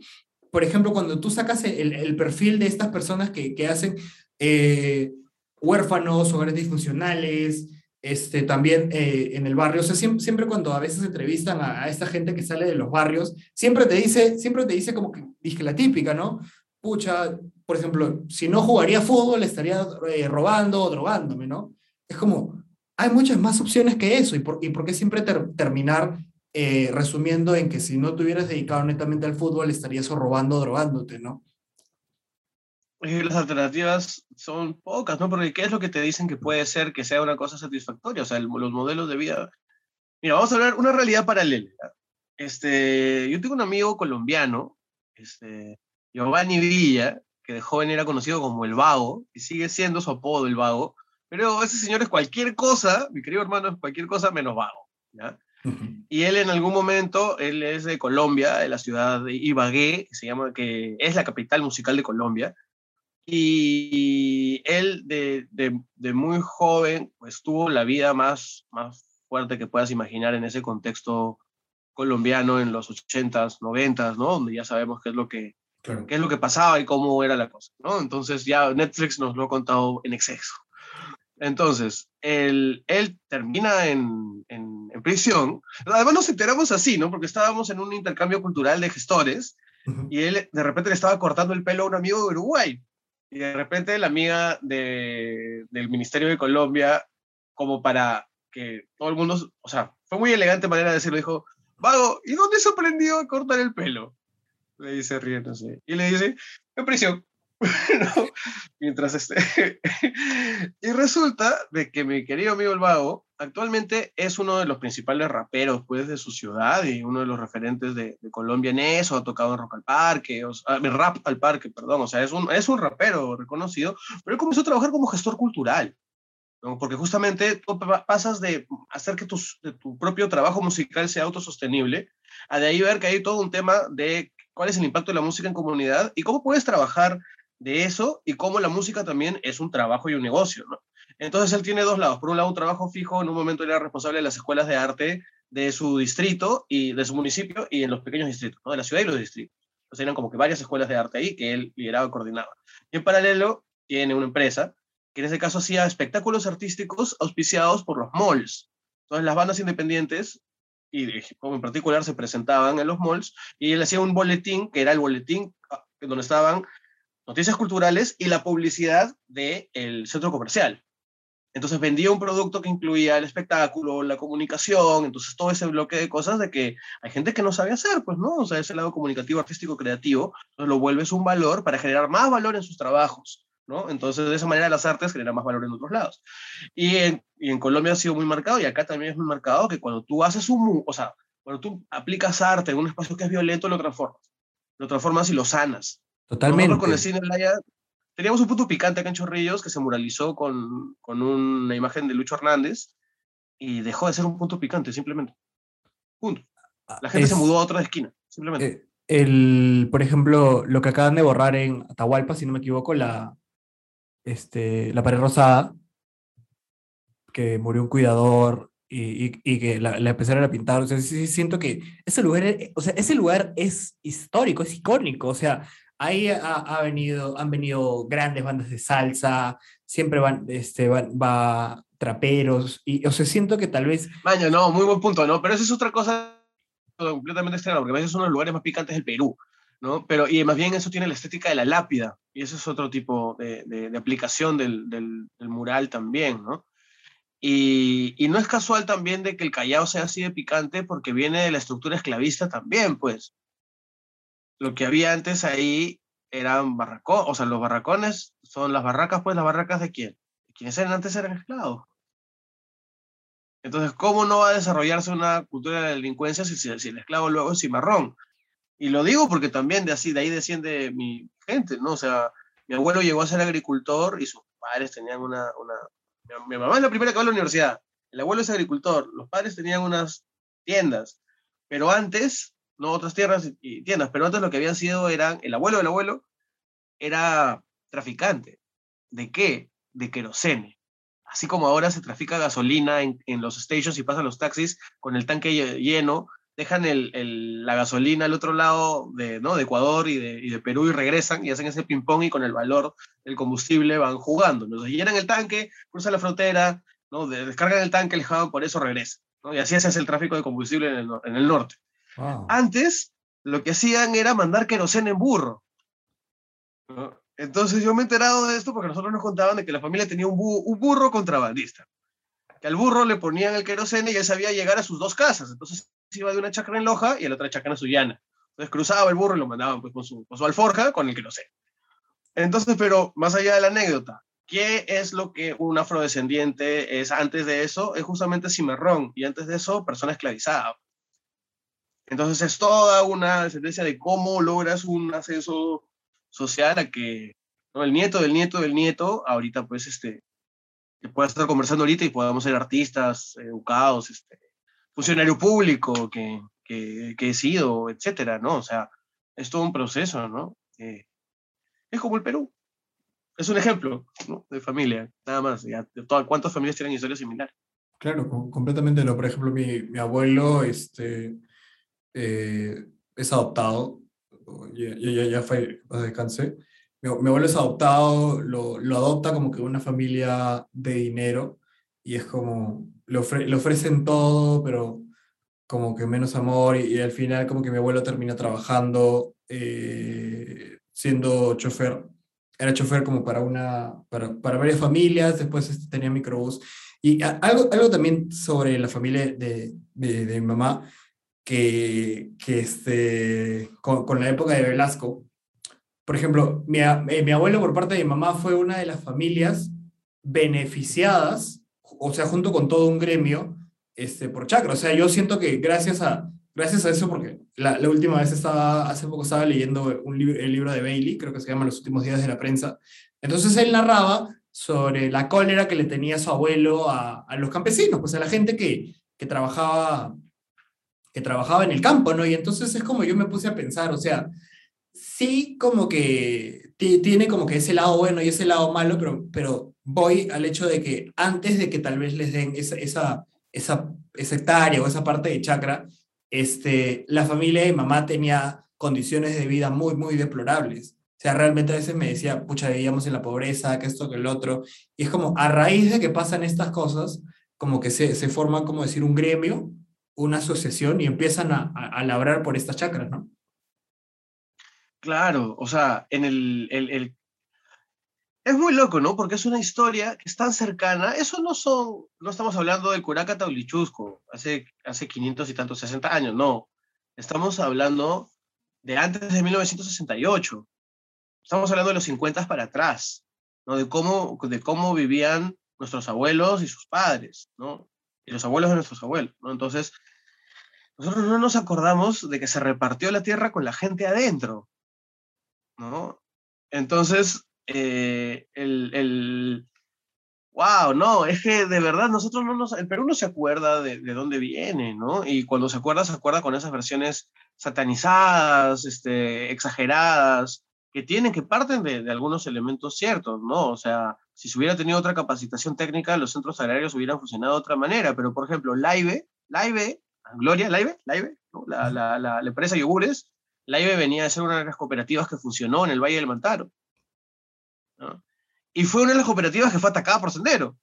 por ejemplo, cuando tú sacas el, perfil de estas personas que, que hacen eh, huérfanos, hogares disfuncionales, este, también eh, en el barrio. O sea, siempre, siempre, cuando a veces entrevistan a, esta gente que sale de los barrios, siempre te dice, siempre te dice como que, dije la típica, ¿no? Pucha, por ejemplo, si no jugaría fútbol, estaría eh, robando o drogándome, ¿no? Es como, hay muchas más opciones que eso. ¿Y por, y por qué siempre terminar eh, resumiendo en que si no te hubieras dedicado netamente al fútbol, estarías robando drogándote, ¿no? las alternativas son pocas, ¿no? Porque ¿qué es lo que te dicen que puede ser que sea una cosa satisfactoria? O sea, los modelos de vida... Mira, vamos a hablar una realidad paralela. este, yo tengo un amigo colombiano, este, Giovanni Villa, que de joven era conocido como el Vago, y sigue siendo su apodo el Vago, pero ese señor es cualquier cosa, mi querido hermano, es cualquier cosa menos Vago, ¿ya? Y él en algún momento, él es de Colombia, de la ciudad de Ibagué, que se llama, que es la capital musical de Colombia, y él de, de, de, muy joven, pues tuvo la vida más, más fuerte que puedas imaginar en ese contexto colombiano en los 80s, 90s, ¿no? Donde ya sabemos qué es lo que, claro. qué es lo que pasaba y cómo era la cosa, ¿no? Entonces ya Netflix nos lo ha contado en exceso. Entonces, él, él termina en, en, en, prisión. Además nos enteramos así, ¿no? Porque estábamos en un intercambio cultural de gestores uh -huh. y él de repente le estaba cortando el pelo a un amigo de Uruguay. Y de repente la amiga de, del Ministerio de Colombia, como para que todo el mundo, o sea, fue muy elegante manera de decirlo, dijo, Vago, ¿y dónde se aprendió a cortar el pelo? Le dice riéndose. Y le dice, en prisión. ¿No? Mientras este... y resulta de que mi querido amigo el Vago actualmente es uno de los principales raperos pues, de su ciudad y uno de los referentes de, de Colombia en eso, ha tocado en Rock al Parque, o sea, Rap al Parque, perdón, o sea, es un, es un rapero reconocido, pero él comenzó a trabajar como gestor cultural. ¿no? Porque justamente tú pasas de hacer que tus, de tu propio trabajo musical sea autosostenible, a de ahí ver que hay todo un tema de cuál es el impacto de la música en comunidad y cómo puedes trabajar de eso y cómo la música también es un trabajo y un negocio. Entonces él tiene dos lados. Por un lado, un trabajo fijo, en un momento era responsable de las escuelas de arte de su distrito y de su municipio y en los pequeños distritos, de la ciudad y los distritos. Entonces eran como que varias escuelas de arte ahí que él lideraba y coordinaba. Y en paralelo tiene una empresa que en ese caso hacía espectáculos artísticos auspiciados por los malls. Entonces las bandas independientes, y como en particular se presentaban en los malls, y él hacía un boletín, que era el boletín ah, donde estaban noticias culturales y la publicidad del de centro comercial. Entonces vendía un producto que incluía el espectáculo, la comunicación, entonces todo ese bloque de cosas de que hay gente que no sabe hacer, pues, ¿no? O sea, ese lado comunicativo, artístico, creativo, entonces lo vuelves un valor para generar más valor en sus trabajos, ¿no? Entonces, de esa manera las artes generan más valor en otros lados. Y en, y en Colombia ha sido muy marcado y acá también es muy marcado que cuando tú haces un, o sea, cuando tú aplicas arte en un espacio que es violento, lo transformas. Lo transformas y lo sanas. Totalmente. Nosotros con el cine Laya teníamos un punto picante acá en Chorrillos que se muralizó con, con una imagen de Lucho Hernández y dejó de ser un punto picante, simplemente. Punto. La gente es, se mudó a otra esquina, simplemente. Eh, el, por ejemplo, lo que acaban de borrar en Atahualpa, si no me equivoco, la, este, la pared rosada, que murió un cuidador y, y, y que la, la, empezaron a pintar. O sea, sí, sí, siento que ese lugar, o sea, ese lugar es histórico, es icónico. O sea, ahí ha, venido, han venido grandes bandas de salsa, siempre van, este, van, va traperos, y o sea, siento que tal vez... Maño, no, muy buen punto, ¿no? Pero eso es otra cosa completamente extraña, porque a veces son los lugares más picantes del Perú, ¿no? Pero, y más bien eso tiene la estética de la lápida, y eso es otro tipo de, de, de aplicación del, del, del, mural también, ¿no? Y, y, no es casual también de que el Callao sea así de picante porque viene de la estructura esclavista también, pues lo que había antes ahí eran barracones, o sea, los barracones son las barracas, pues las barracas de quién? Quienes eran antes eran esclavos. Entonces, ¿cómo no va a desarrollarse una cultura de la delincuencia si, si, el esclavo luego es cimarrón? Y lo digo porque también de así, de ahí desciende mi gente, ¿no? O sea, mi abuelo llegó a ser agricultor y sus padres tenían una, una... Mi mamá es la primera que va a la universidad, el abuelo es agricultor, los padres tenían unas tiendas, pero antes no otras tierras y tiendas, pero antes lo que habían sido eran, el abuelo del abuelo era traficante. ¿De qué? De querosene. Así como ahora se trafica gasolina en, en los stations y pasan los taxis con el tanque lleno, dejan el, el, la gasolina al otro lado de, ¿no? de Ecuador y de, y de, Perú y regresan y hacen ese ping-pong y con el valor del combustible van jugando. Entonces llenan el tanque, cruzan la frontera, ¿no? descargan el tanque, le jaban, por eso regresan. ¿no? Y así se hace el tráfico de combustible en el, en el norte. Wow. Antes, lo que hacían era mandar queroseno en burro. ¿no? Entonces yo me he enterado de esto porque nosotros nos contaban de que la familia tenía un, bu un burro contrabandista. Que al burro le ponían el queroseno y él sabía llegar a sus dos casas. Entonces iba de una chacra en Loja y a la otra chacra en Sullana. Entonces cruzaba el burro y lo mandaban pues, con, su, con su alforja con el queroseno. Entonces, pero más allá de la anécdota, ¿qué es lo que un afrodescendiente es antes de eso? Es justamente cimarrón y antes de eso, persona esclavizada Entonces es toda una sentencia de cómo logras un ascenso social a que ¿no? el nieto del nieto del nieto, ahorita pues este, que pueda estar conversando ahorita y podamos ser artistas, educados, este, funcionario público que, que, que he sido, etcétera, ¿no? O sea, es todo un proceso, ¿no? Eh, es como el Perú. Es un ejemplo ¿no? de familia, nada más. Ya, de todas, ¿Cuántas familias tienen historias similares? Claro, completamente no. Por ejemplo, mi, mi abuelo este, eh, es adoptado, ya, ya, ya fue, descansé. Mi, mi, abuelo es adoptado, lo, lo, adopta como que una familia de dinero y es como, le, ofre, le ofrecen todo, pero como que menos amor y, y, al final como que mi abuelo termina trabajando eh, siendo chofer. Era chofer como para, una, para, para varias familias, después este, tenía microbús. Y algo, algo también sobre la familia de, de, de mi mamá, que, que este, con, con, la época de Velasco, por ejemplo, mi, eh, mi abuelo por parte de mi mamá fue una de las familias beneficiadas, o sea, junto con todo un gremio, este, por chakra. O sea, yo siento que gracias a, gracias a eso, porque la, la última vez estaba, hace poco estaba leyendo un libro, el libro de Bailey, creo que se llama Los últimos días de la prensa. Entonces él narraba sobre la cólera que le tenía su abuelo a, a los campesinos, pues a la gente que, que, trabajaba, que trabajaba en el campo, ¿no? Y entonces es como yo me puse a pensar, o sea, sí como que tiene como que ese lado bueno y ese lado malo, pero, pero voy al hecho de que antes de que tal vez les den esa, esa, esa, esa hectárea o esa parte de chacra, este, la familia de mamá tenía condiciones de vida muy, muy deplorables. O sea, realmente a veces me decía, pucha, vivíamos en la pobreza, que esto, que el otro. Y es como, a raíz de que pasan estas cosas, como que se, se forma, como decir, un gremio, una asociación y empiezan a, a, labrar por estas chacras, ¿no? Claro, o sea, en el, el, el, Es muy loco, ¿no? Porque es una historia que es tan cercana. Eso no son, no estamos hablando de Curaca Taulichusco, hace, hace 500 y tantos, 60 años, no. Estamos hablando de antes de 1968. Estamos hablando de los 50 para atrás, ¿no? De cómo, de cómo vivían nuestros abuelos y sus padres, ¿no? Y los abuelos de nuestros abuelos, ¿no? Entonces, nosotros no nos acordamos de que se repartió la tierra con la gente adentro, ¿no? Entonces, eh, el, wow, no, es que de verdad nosotros no nos, el Perú no se acuerda de, de, dónde viene, ¿no? Y cuando se acuerda, se acuerda con esas versiones satanizadas, este, exageradas, que tienen, que parten de, algunos elementos ciertos, ¿no? O sea, si se hubiera tenido otra capacitación técnica, los centros agrarios hubieran funcionado de otra manera, pero por ejemplo, Laive, Laive, Gloria, Laive, ¿no? la, la, la, la, empresa Yogures, Laive venía de ser una de las cooperativas que funcionó en el Valle del Mantaro. ¿no? Y fue una de las cooperativas que fue atacada por Sendero.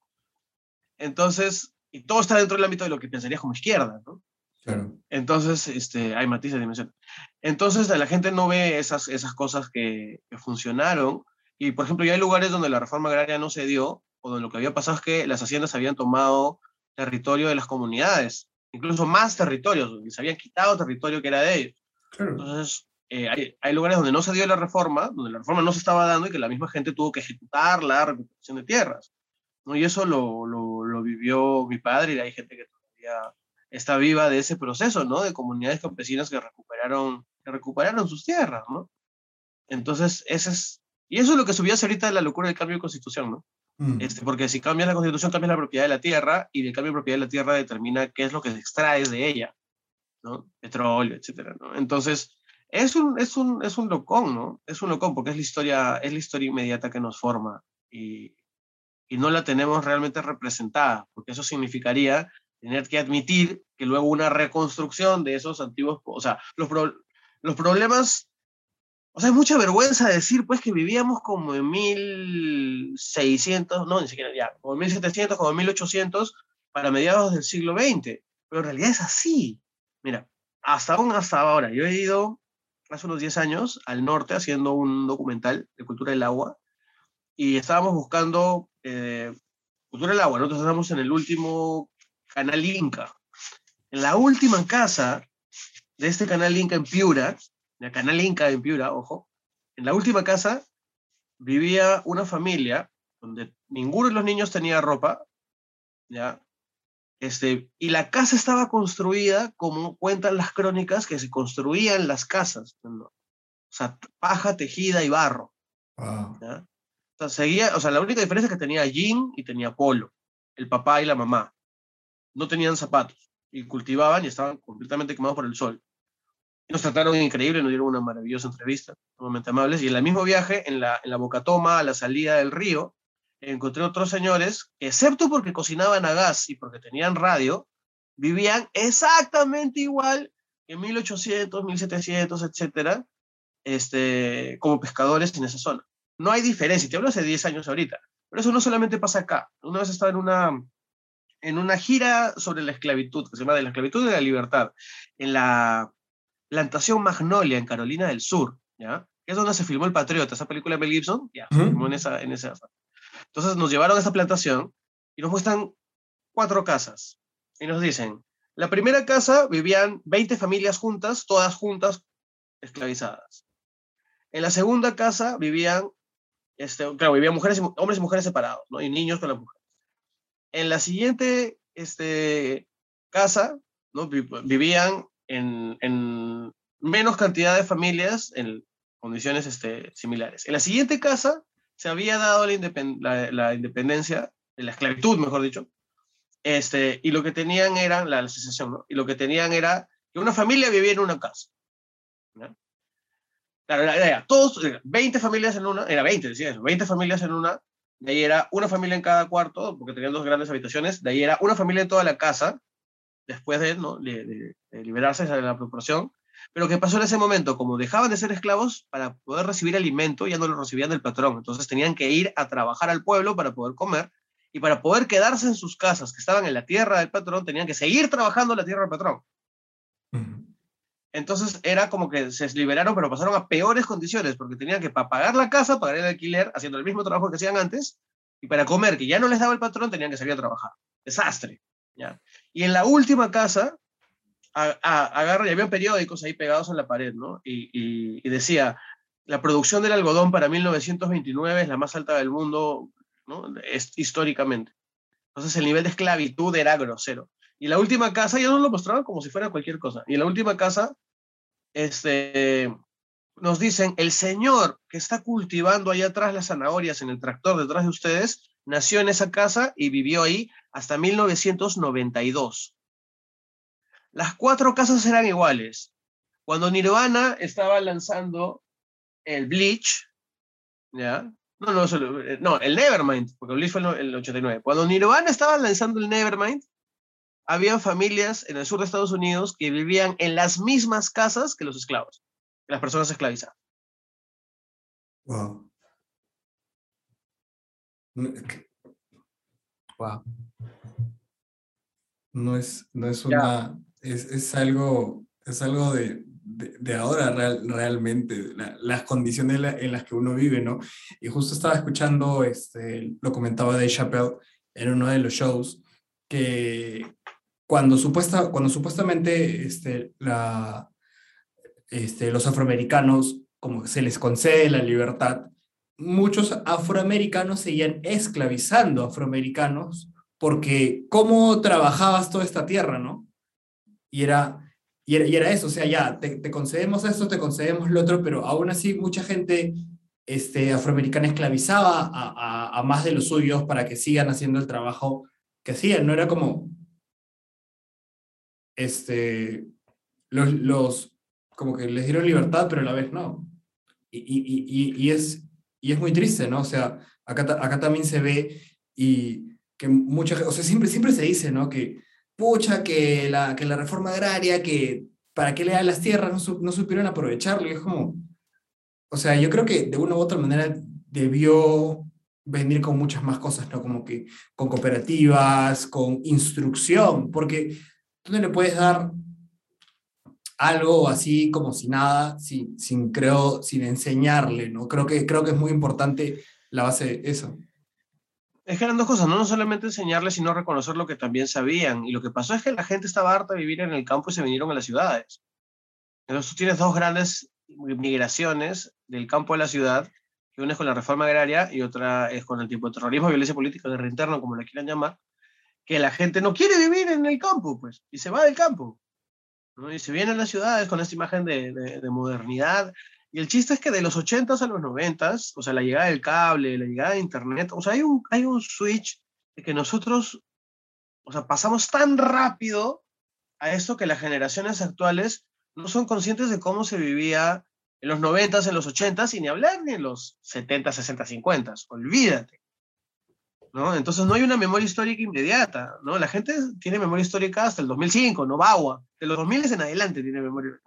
Entonces, y todo está dentro del ámbito de lo que pensarías como izquierda, ¿no? Claro. Entonces, este, hay matices de dimensión. Entonces, la gente no ve esas, esas cosas que, que, funcionaron. Y, por ejemplo, ya hay lugares donde la reforma agraria no se dio, o donde lo que había pasado es que las haciendas habían tomado territorio de las comunidades, incluso más territorios, se habían quitado territorio que era de ellos. Claro. Entonces, eh, hay, hay, lugares donde no se dio la reforma, donde la reforma no se estaba dando y que la misma gente tuvo que ejecutar la recuperación de tierras. ¿no? Y eso lo, lo, lo vivió mi padre y hay gente que todavía está viva de ese proceso, ¿no? De comunidades campesinas que recuperaron, que recuperaron sus tierras, ¿no? Entonces, ese es, y eso es lo que subió ahorita la locura del cambio de constitución, ¿no? Mm. Este, porque si cambias la constitución, cambias la propiedad de la tierra y el cambio de propiedad de la tierra determina qué es lo que se extrae de ella, ¿no? Petróleo, etcétera, ¿no? Entonces, es un, es un, es un locón, ¿no? Es un locón porque es la historia, es la historia inmediata que nos forma y, y no la tenemos realmente representada, porque eso significaría tener que admitir que luego una reconstrucción de esos antiguos, o sea, los, pro, los problemas, o sea, es mucha vergüenza decir pues que vivíamos como en 1600, no, ni siquiera ya, como en 1700, como en 1800, para mediados del siglo XX, pero en realidad es así. Mira, hasta aún hasta ahora, yo he ido hace unos 10 años al norte haciendo un documental de cultura del agua y estábamos buscando eh, cultura del agua, nosotros estábamos en el último canal Inca. En la última casa de este canal Inca en Piura, canal Inca en Piura, ojo, en la última casa vivía una familia donde ninguno de los niños tenía ropa, ¿ya? Este, y la casa estaba construida como cuentan las crónicas que se construían las casas. O sea, paja, tejida y barro. O, sea, seguía, o sea, la única diferencia es que tenía jean y tenía polo, el papá y la mamá. No tenían zapatos y cultivaban y estaban completamente quemados por el sol. Nos trataron increíble, nos dieron una maravillosa entrevista, sumamente amables. Y en el mismo viaje, en la, en la Bocatoma, a la salida del río, encontré otros señores, excepto porque cocinaban a gas y porque tenían radio, vivían exactamente igual que en 1800, 1700, etcétera, este, como pescadores en esa zona. No hay diferencia, te hablo hace 10 años ahorita, pero eso no solamente pasa acá. Una vez estaba en una, en una gira sobre la esclavitud, que se llama de la esclavitud y de la libertad, en la plantación Magnolia en Carolina del Sur, ¿ya? Que es donde se filmó El Patriota, esa película de Mel Gibson, ya, filmó en esa, en esa entonces nos llevaron a esa plantación y nos muestran cuatro casas. Y nos dicen, la primera casa vivían 20 familias juntas, todas juntas, esclavizadas. En la segunda casa vivían, este, claro, vivían mujeres hombres y mujeres separados, ¿no? Y niños con las mujeres. En la siguiente este, casa, ¿no? Vivían en, en menos cantidad de familias en condiciones este, similares. En la siguiente casa se había dado la, la, independencia, la esclavitud, mejor dicho, este, y lo que tenían era la, asociación, ¿no? Y lo que tenían era que una familia vivía en una casa. Claro, era, todos, 20 familias en una, era 20, decía eso, 20 familias en una, de ahí era una familia en cada cuarto, porque tenían dos grandes habitaciones, de ahí era una familia en toda la casa, después de, ¿no? de, de liberarse de la proporción, pero ¿qué pasó en ese momento? Como dejaban de ser esclavos, para poder recibir alimento ya no lo recibían del patrón. Entonces tenían que ir a trabajar al pueblo para poder comer y para poder quedarse en sus casas que estaban en la tierra del patrón, tenían que seguir trabajando en la tierra del patrón. Entonces era como que se liberaron, pero pasaron a peores condiciones, porque tenían que para pagar la casa, pagar el alquiler, haciendo el mismo trabajo que hacían antes, y para comer, que ya no les daba el patrón, tenían que salir a trabajar. Desastre. Y en la última casa, agarro y había periódicos ahí pegados en la pared, ¿no? Y, decía, la producción del algodón para 1929 es la más alta del mundo, ¿no? Es, históricamente. Entonces el nivel de esclavitud era grosero. Y la última casa, ya nos lo mostraban como si fuera cualquier cosa. Y en la última casa, este, nos dicen, el señor que está cultivando allá atrás las zanahorias en el tractor detrás de ustedes, nació en esa casa y vivió ahí hasta 1992. Las cuatro casas eran iguales. Cuando Nirvana estaba lanzando el Bleach, ¿ya? No, no, no, el Nevermind, porque el Bleach fue el 89. Cuando Nirvana estaba lanzando el Nevermind, había familias en el sur de Estados Unidos que vivían en las mismas casas que los esclavos, que las personas esclavizadas. Wow. Wow. No es, no es una es, es algo, es algo de, de, ahora realmente, las condiciones en las que uno vive, ¿no? Y justo estaba escuchando, este, lo comentaba Dave Chappelle en uno de los shows, que cuando, supuesta, cuando supuestamente este, la, este, los afroamericanos, como se les concede la libertad, muchos afroamericanos seguían esclavizando afroamericanos porque cómo trabajabas toda esta tierra, ¿no? Y era, y era, eso, o sea, ya, te, te, concedemos esto, te concedemos lo otro, pero aún así mucha gente este, afroamericana esclavizaba a, a, más de los suyos para que sigan haciendo el trabajo que hacían, no era como, este, los, los como que les dieron libertad, pero a la vez no. Y, y, y, y, es, y es muy triste, ¿no? O sea, acá, acá también se ve y que mucha o sea, siempre, siempre se dice, ¿no? Que pucha, que la, que la reforma agraria, que para qué le dan las tierras, no, no supieron aprovecharlo. Y es como, o sea, yo creo que de una u otra manera debió venir con muchas más cosas, ¿no? Como que con cooperativas, con instrucción, porque tú no le puedes dar algo así como si nada, sin, sin, creo, sin enseñarle, ¿no? Creo que, creo que es muy importante la base de eso. Es que eran dos cosas, ¿no? no solamente enseñarles, sino reconocer lo que también sabían. Y lo que pasó es que la gente estaba harta de vivir en el campo y se vinieron a las ciudades. Entonces tú tienes dos grandes migraciones del campo a la ciudad, una es con la reforma agraria y otra es con el tipo de terrorismo, violencia política, guerra interna, como la quieran llamar, que la gente no quiere vivir en el campo, pues, y se va del campo. Y se viene a las ciudades con esta imagen de, de, modernidad. Y el chiste es que de los 80s a los 90s, o sea, la llegada del cable, la llegada de Internet, o sea, hay un, hay un switch de que nosotros, o sea, pasamos tan rápido a esto que las generaciones actuales no son conscientes de cómo se vivía en los 90s, en los 80s, y ni hablar ni en los 70, 60, 50. Olvídate. ¿No? Entonces no hay una memoria histórica inmediata, ¿no? La gente tiene memoria histórica hasta el 2005, no agua. De los 2000 en adelante tiene memoria.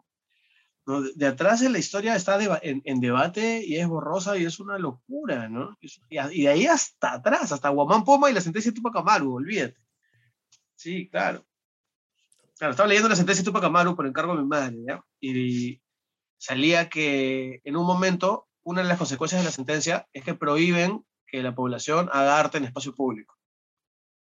¿no? De, atrás en la historia está en, debate y es borrosa y es una locura, ¿no? Y, de ahí hasta atrás, hasta Guamán Poma y la sentencia de Tupac Amaru, olvídate. Sí, claro. Claro, estaba leyendo la sentencia de Tupac Amaru por encargo de mi madre, ¿ya? Y salía que en un momento una de las consecuencias de la sentencia es que prohíben que la población haga arte en espacio público.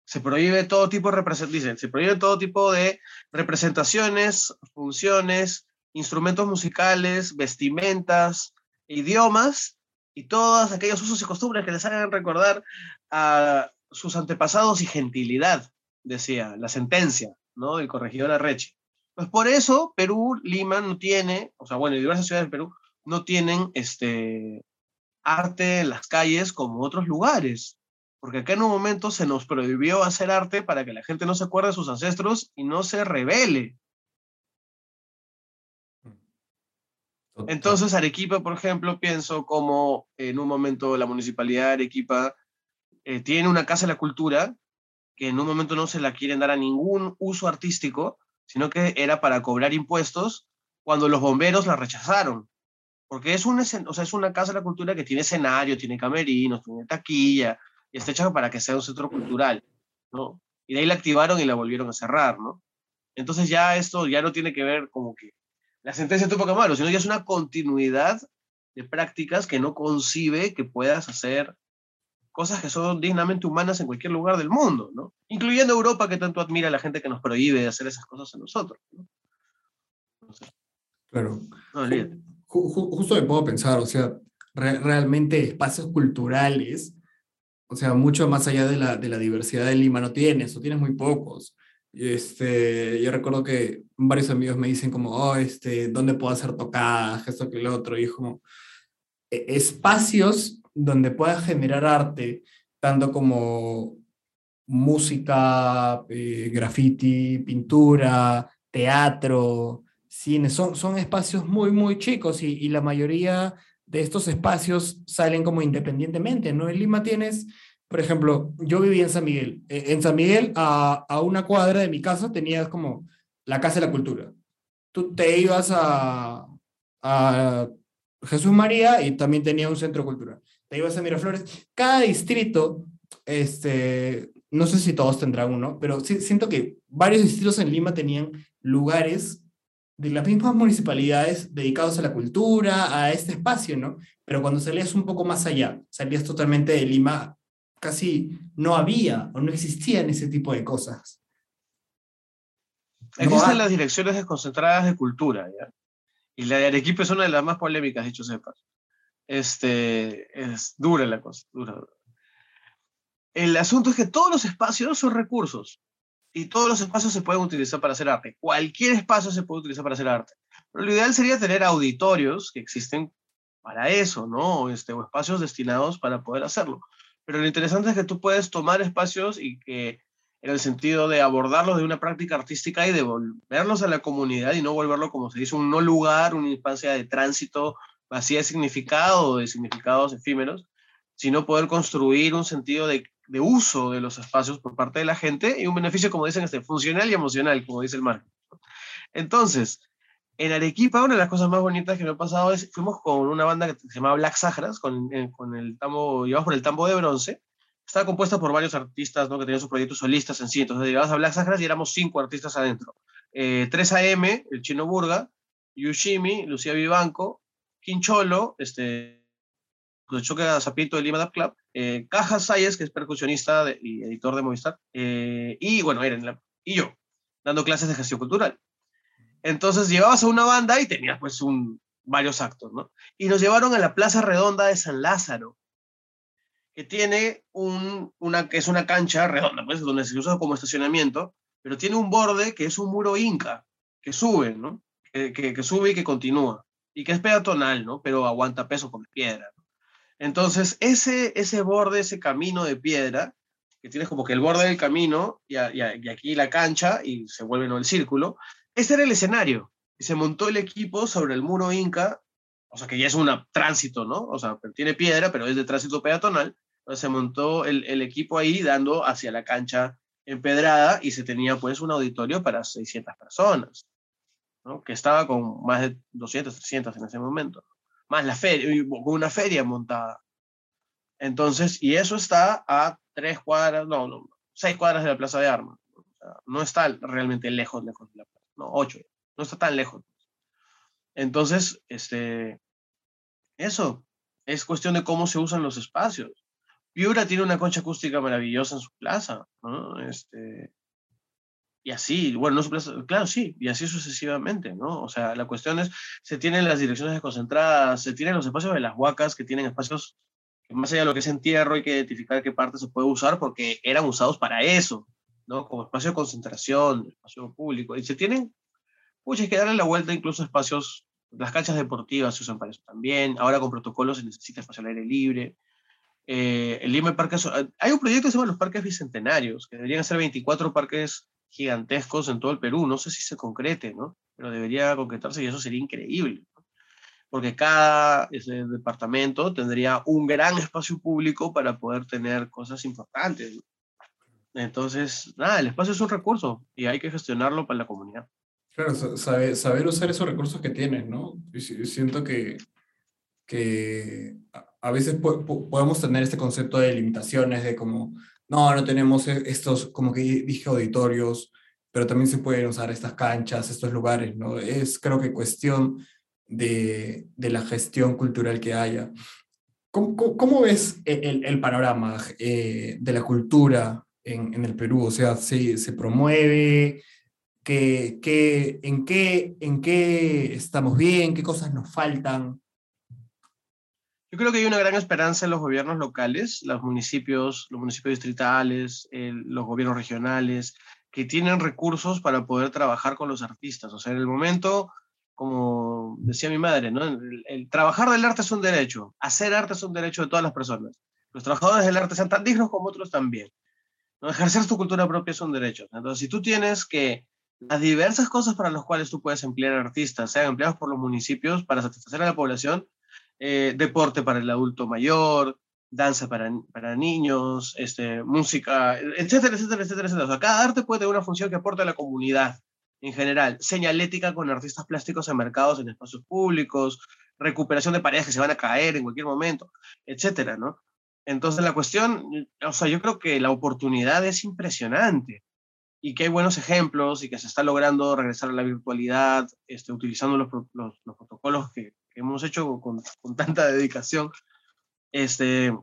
Se prohíbe todo tipo de se prohíbe todo tipo de representaciones, funciones, instrumentos musicales, vestimentas, idiomas y todos aquellos usos y costumbres que les hagan recordar a sus antepasados y gentilidad, decía la sentencia, ¿no? Del corregidor Arrechi. Pues por eso Perú, Lima no tiene, o sea, bueno, diversas ciudades de Perú no tienen este, arte en las calles como otros lugares. Porque acá en un momento se nos prohibió hacer arte para que la gente no se acuerde de sus ancestros y no se revele. Entonces, Arequipa, por ejemplo, pienso como en un momento la municipalidad de Arequipa eh, tiene una casa de la cultura que en un momento no se la quieren dar a ningún uso artístico, sino que era para cobrar impuestos cuando los bomberos la rechazaron porque es, un, o sea, es una casa de la cultura que tiene escenario, tiene camerinos, tiene taquilla, y está hecha para que sea un centro cultural, ¿no? Y de ahí la activaron y la volvieron a cerrar, ¿no? Entonces ya esto ya no tiene que ver como que la sentencia de Tupac Amaru, sino ya es una continuidad de prácticas que no concibe que puedas hacer cosas que son dignamente humanas en cualquier lugar del mundo, ¿no? Incluyendo Europa, que tanto admira a la gente que nos prohíbe de hacer esas cosas a nosotros, ¿no? claro. No, justo me puedo pensar, o sea, realmente espacios culturales, o sea, mucho más allá de la, de la diversidad de Lima no tienes, o tienes muy pocos. Este, yo recuerdo que varios amigos me dicen como, oh, este, ¿dónde puedo hacer tocadas? Esto que el otro. Y como, e, espacios donde puedas generar arte, tanto como música, eh, graffiti, pintura, teatro, cine, son, son espacios muy, muy chicos y, la mayoría de estos espacios salen como independientemente, ¿no? En Lima tienes, por ejemplo, yo viví en San Miguel. E, en San Miguel, a, a una cuadra de mi casa, tenías como la Casa de la Cultura. Tú te ibas a, a Jesús María y también tenía un centro cultural. Te ibas a Miraflores. Cada distrito, este, no sé si todos tendrán uno, pero sí, siento que varios distritos en Lima tenían lugares de las mismas municipalidades dedicados a la cultura, a este espacio, ¿no? Pero cuando salías un poco más allá, salías totalmente de Lima, casi no había o no existían ese tipo de cosas. Existen las direcciones desconcentradas de cultura, ¿ya? Y la de Arequipa es una de las más polémicas, dicho sepas. Este, es dura la cosa, dura. El asunto es que todos los espacios son recursos y todos los espacios se pueden utilizar para hacer arte. Cualquier espacio se puede utilizar para hacer arte. Pero lo ideal sería tener auditorios que existen para eso, ¿no? Este, o espacios destinados para poder hacerlo. Pero lo interesante es que tú puedes tomar espacios y que en el sentido de abordarlos de una práctica artística y devolverlos a la comunidad y no volverlo, como se dice, un no lugar, una instancia de tránsito vacía de significado o de significados efímeros, sino poder construir un sentido de de uso de los espacios por parte de la gente y un beneficio, como dicen, este, funcional y emocional, como dice el marco. Entonces, en Arequipa, una de las cosas más bonitas que me ha pasado es, fuimos con una banda que se llamaba Black Sahras, con, eh, con el tambo, llevamos por el tambo de bronce, estaba compuesta por varios artistas ¿no? que tenían sus proyectos solistas en sí, entonces llegabas a Black Sahras y éramos cinco artistas adentro. Eh, 3AM, el Chino Burga, Yushimi, Lucía Vivanco, Quincholo, este, Choque Zapito de Lima Dub Club, eh, Sayes, que es percusionista y editor de Movistar, eh, y bueno, Eren, y yo, dando clases de gestión cultural. Entonces llevabas a una banda y tenías pues un, varios actos, ¿no? Y nos llevaron a la Plaza Redonda de San Lázaro. que tiene un, una, que es una cancha redonda, pues, donde se usa como estacionamiento, pero tiene un borde que es un muro inca, que sube, ¿no? Que, que, sube y que continúa, y que es peatonal, ¿no? Pero aguanta peso con piedra. Entonces, ese, ese borde, ese camino de piedra, que tienes como que el borde del camino y, y, aquí la cancha y se vuelve ¿no? el círculo, ese era el escenario. Y se montó el equipo sobre el muro inca, o sea que ya es un tránsito, ¿no? O sea, tiene piedra, pero es de tránsito peatonal. Entonces se montó el, el equipo ahí dando hacia la cancha empedrada y se tenía pues un auditorio para 600 personas, ¿no? que estaba con más de 200, 300 en ese momento, más la feria, con una feria montada. Entonces, y eso está a tres cuadras, no, seis cuadras de la Plaza de Armas. no está realmente lejos, lejos de la plaza, no, ocho, no está tan lejos. Entonces, este, eso es cuestión de cómo se usan los espacios. Piura tiene una concha acústica maravillosa en su plaza, ¿no? Este, y así, bueno, no claro, sí, y así sucesivamente, ¿no? O sea, la cuestión es, se tienen las direcciones desconcentradas, se tienen los espacios de las huacas, que tienen espacios más allá de lo que es entierro, hay que identificar qué parte se puede usar porque eran usados para eso, ¿no? Como espacio de concentración, espacio público, y se tienen, pues hay que darle la vuelta incluso a espacios, las canchas deportivas se usan para eso también, ahora con protocolos se necesita espacio al aire libre, eh, el Lima Parque, hay un proyecto que se llama los parques bicentenarios, que deberían ser 24 parques gigantescos en todo el Perú. No sé si se concrete, ¿no? Pero debería concretarse y eso sería increíble. Porque cada ese departamento tendría un gran espacio público para poder tener cosas importantes. Entonces, nada, el espacio es un recurso y hay que gestionarlo para la comunidad. Claro, saber, usar esos recursos que tienes, ¿no? Siento que, que a veces podemos tener este concepto de limitaciones, de como, no, no tenemos e-, estos, como que dije, auditorios, pero también se pueden usar estas canchas, estos lugares, ¿no? Es creo que cuestión de, de la gestión cultural que haya. ¿Cómo, cómo, ves e-, el, panorama eh, de la cultura en, en, el Perú? O sea, ¿se, se promueve? ¿Qué, qué, en, qué, ¿En qué estamos bien? ¿Qué cosas nos faltan? Yo creo que hay una gran esperanza en los gobiernos locales, los municipios, los municipios distritales, los gobiernos regionales, que tienen recursos para poder trabajar con los artistas. O sea, en el momento, como decía mi madre, ¿no? el, trabajar del arte es un derecho, hacer arte es un derecho de todas las personas. Los trabajadores del arte sean tan dignos como otros también. ¿no? Ejercer tu cultura propia es un derecho. Entonces, si tú tienes que las diversas cosas para las cuales tú puedes emplear artistas, sean empleados por los municipios para satisfacer a la población, eh, deporte para el adulto mayor, danza para, para niños, este, música, etcétera, etcétera, etcétera, etcétera. O sea, cada arte puede tener una función que aporte a la comunidad en general. Señalética con artistas plásticos en mercados, en espacios públicos, recuperación de parejas que se van a caer en cualquier momento, etcétera, ¿no? Entonces la cuestión, o sea, yo creo que la oportunidad es impresionante y que hay buenos ejemplos y que se está logrando regresar a la virtualidad, este, utilizando los, los, los protocolos que, que hemos hecho con, con, tanta dedicación, este,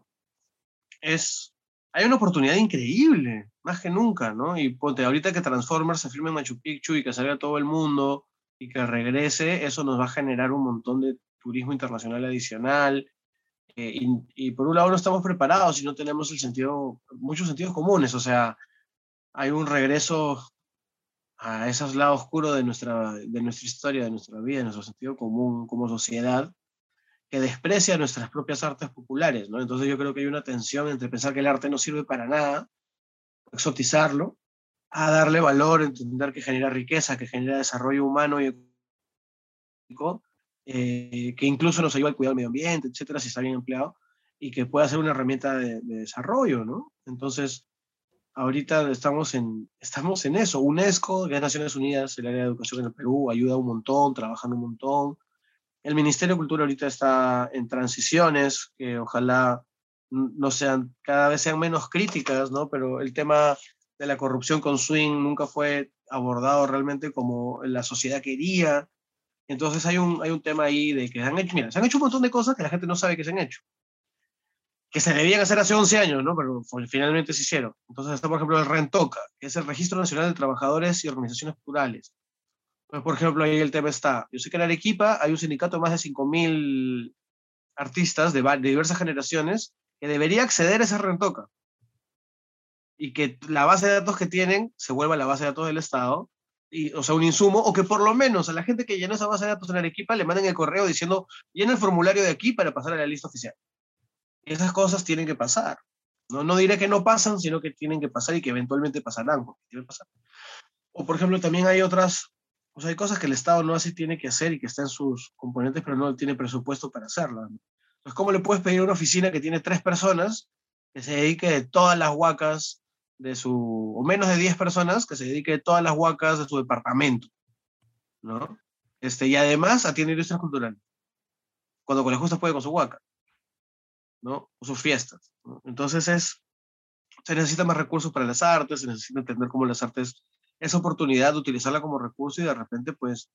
es, hay una oportunidad increíble, más que nunca, ¿no? Y ponte, ahorita que Transformers se filme en Machu Picchu y que salga todo el mundo y que regrese, eso nos va a generar un montón de turismo internacional adicional. Eh, y, y, por un lado no estamos preparados y no tenemos el sentido, muchos sentidos comunes, o sea, hay un regreso a ese lado oscuro de nuestra, de nuestra historia, de nuestra vida, de nuestro sentido común como sociedad, que desprecia nuestras propias artes populares, ¿no? Entonces yo creo que hay una tensión entre pensar que el arte no sirve para nada, exotizarlo, a darle valor, entender que genera riqueza, que genera desarrollo humano y económico, eh, que incluso nos ayuda al cuidado del medio ambiente, etcétera, si está bien empleado, y que pueda ser una herramienta de, de desarrollo, ¿no? Entonces, ahorita estamos en, estamos en eso. UNESCO, las Naciones Unidas, el área de educación en el Perú, ayuda un montón, trabajando un montón. El Ministerio de Cultura ahorita está en transiciones, que ojalá no sean, cada vez sean menos críticas, ¿no? Pero el tema de la corrupción con swing nunca fue abordado realmente como la sociedad quería. Entonces hay un, hay un tema ahí de que han hecho, mira, se han hecho un montón de cosas que la gente no sabe que se han hecho que se debían hacer hace 11 años, ¿no? Pero finalmente se hicieron. Entonces está, por ejemplo, el RENTOCA, que es el Registro Nacional de Trabajadores y Organizaciones Plurales. Pues, por ejemplo, ahí el tema está, yo sé que en Arequipa hay un sindicato de más de 5.000 artistas de, de, diversas generaciones que debería acceder a esa rentoca y que la base de datos que tienen se vuelva la base de datos del Estado, y, o sea, un insumo, o que por lo menos a la gente que llenó esa base de datos en Arequipa le manden el correo diciendo, llena el formulario de aquí para pasar a la lista oficial. Esas cosas tienen que pasar. No, no diré que no pasan, sino que tienen que pasar y que eventualmente pasarán. pasar. O, por ejemplo, también hay otras, o sea, hay cosas que el Estado no hace y tiene que hacer y que está en sus componentes, pero no tiene presupuesto para hacerlas. Entonces, ¿cómo le puedes pedir a una oficina que tiene tres personas que se dedique de todas las huacas de su, o menos de 10 personas, que se dedique a todas las huacas de su departamento, ¿no? Este, y además atiende industria cultural. Cuando con las justas puede con su huaca, ¿no? Sus fiestas. Entonces es, se necesita más recursos para las artes, se necesita entender cómo las artes, es oportunidad de utilizarla como recurso y de repente, pues,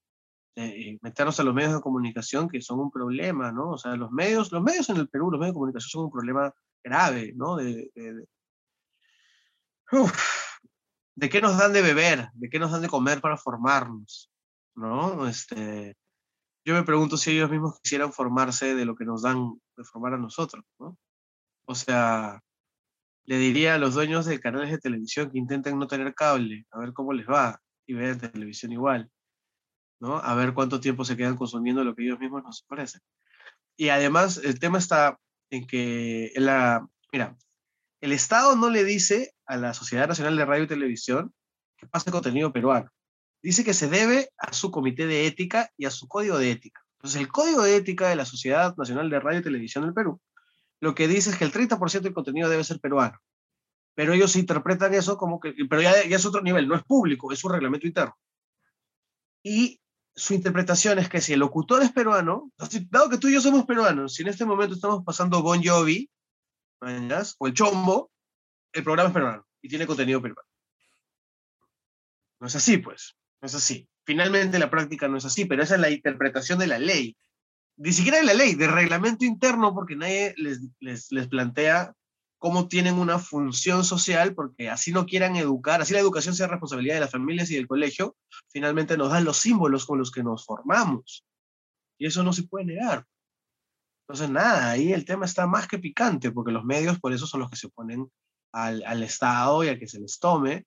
eh, meternos a los medios de comunicación que son un problema, ¿no? O sea, los medios, los medios en el Perú, los medios de comunicación son un problema grave, ¿no? de, ¿de qué nos dan de beber? ¿De qué nos dan de comer para formarnos? ¿No? Este, yo me pregunto si ellos mismos quisieran formarse de lo que nos dan de formar a nosotros, ¿no? O sea, le diría a los dueños de canales de televisión que intenten no tener cable, a ver cómo les va, y ver televisión igual, ¿no? A ver cuánto tiempo se quedan consumiendo lo que ellos mismos nos ofrecen. Y además, el tema está en que, la, mira, el Estado no le dice a la Sociedad Nacional de Radio y Televisión que pase contenido peruano. Dice que se debe a su comité de ética y a su código de ética. Entonces, el código de ética de la Sociedad Nacional de Radio y Televisión del Perú lo que dice es que el 30% del contenido debe ser peruano. Pero ellos interpretan eso como que, pero ya, ya es otro nivel, no es público, es un reglamento interno. Y su interpretación es que si el locutor es peruano, dado que tú y yo somos peruanos, si en este momento estamos pasando Bon Jovi, o el chombo, el programa es peruano y tiene contenido peruano. No es así, pues. No es así. Finalmente la práctica no es así, pero esa es la interpretación de la ley. Ni siquiera de la ley, del reglamento interno, porque nadie les, les, les plantea cómo tienen una función social, porque así no quieran educar, así la educación sea responsabilidad de las familias y del colegio, finalmente nos dan los símbolos con los que nos formamos. Y eso no se puede negar. Entonces, nada, ahí el tema está más que picante, porque los medios por eso son los que se oponen al, al Estado y a que se les tome,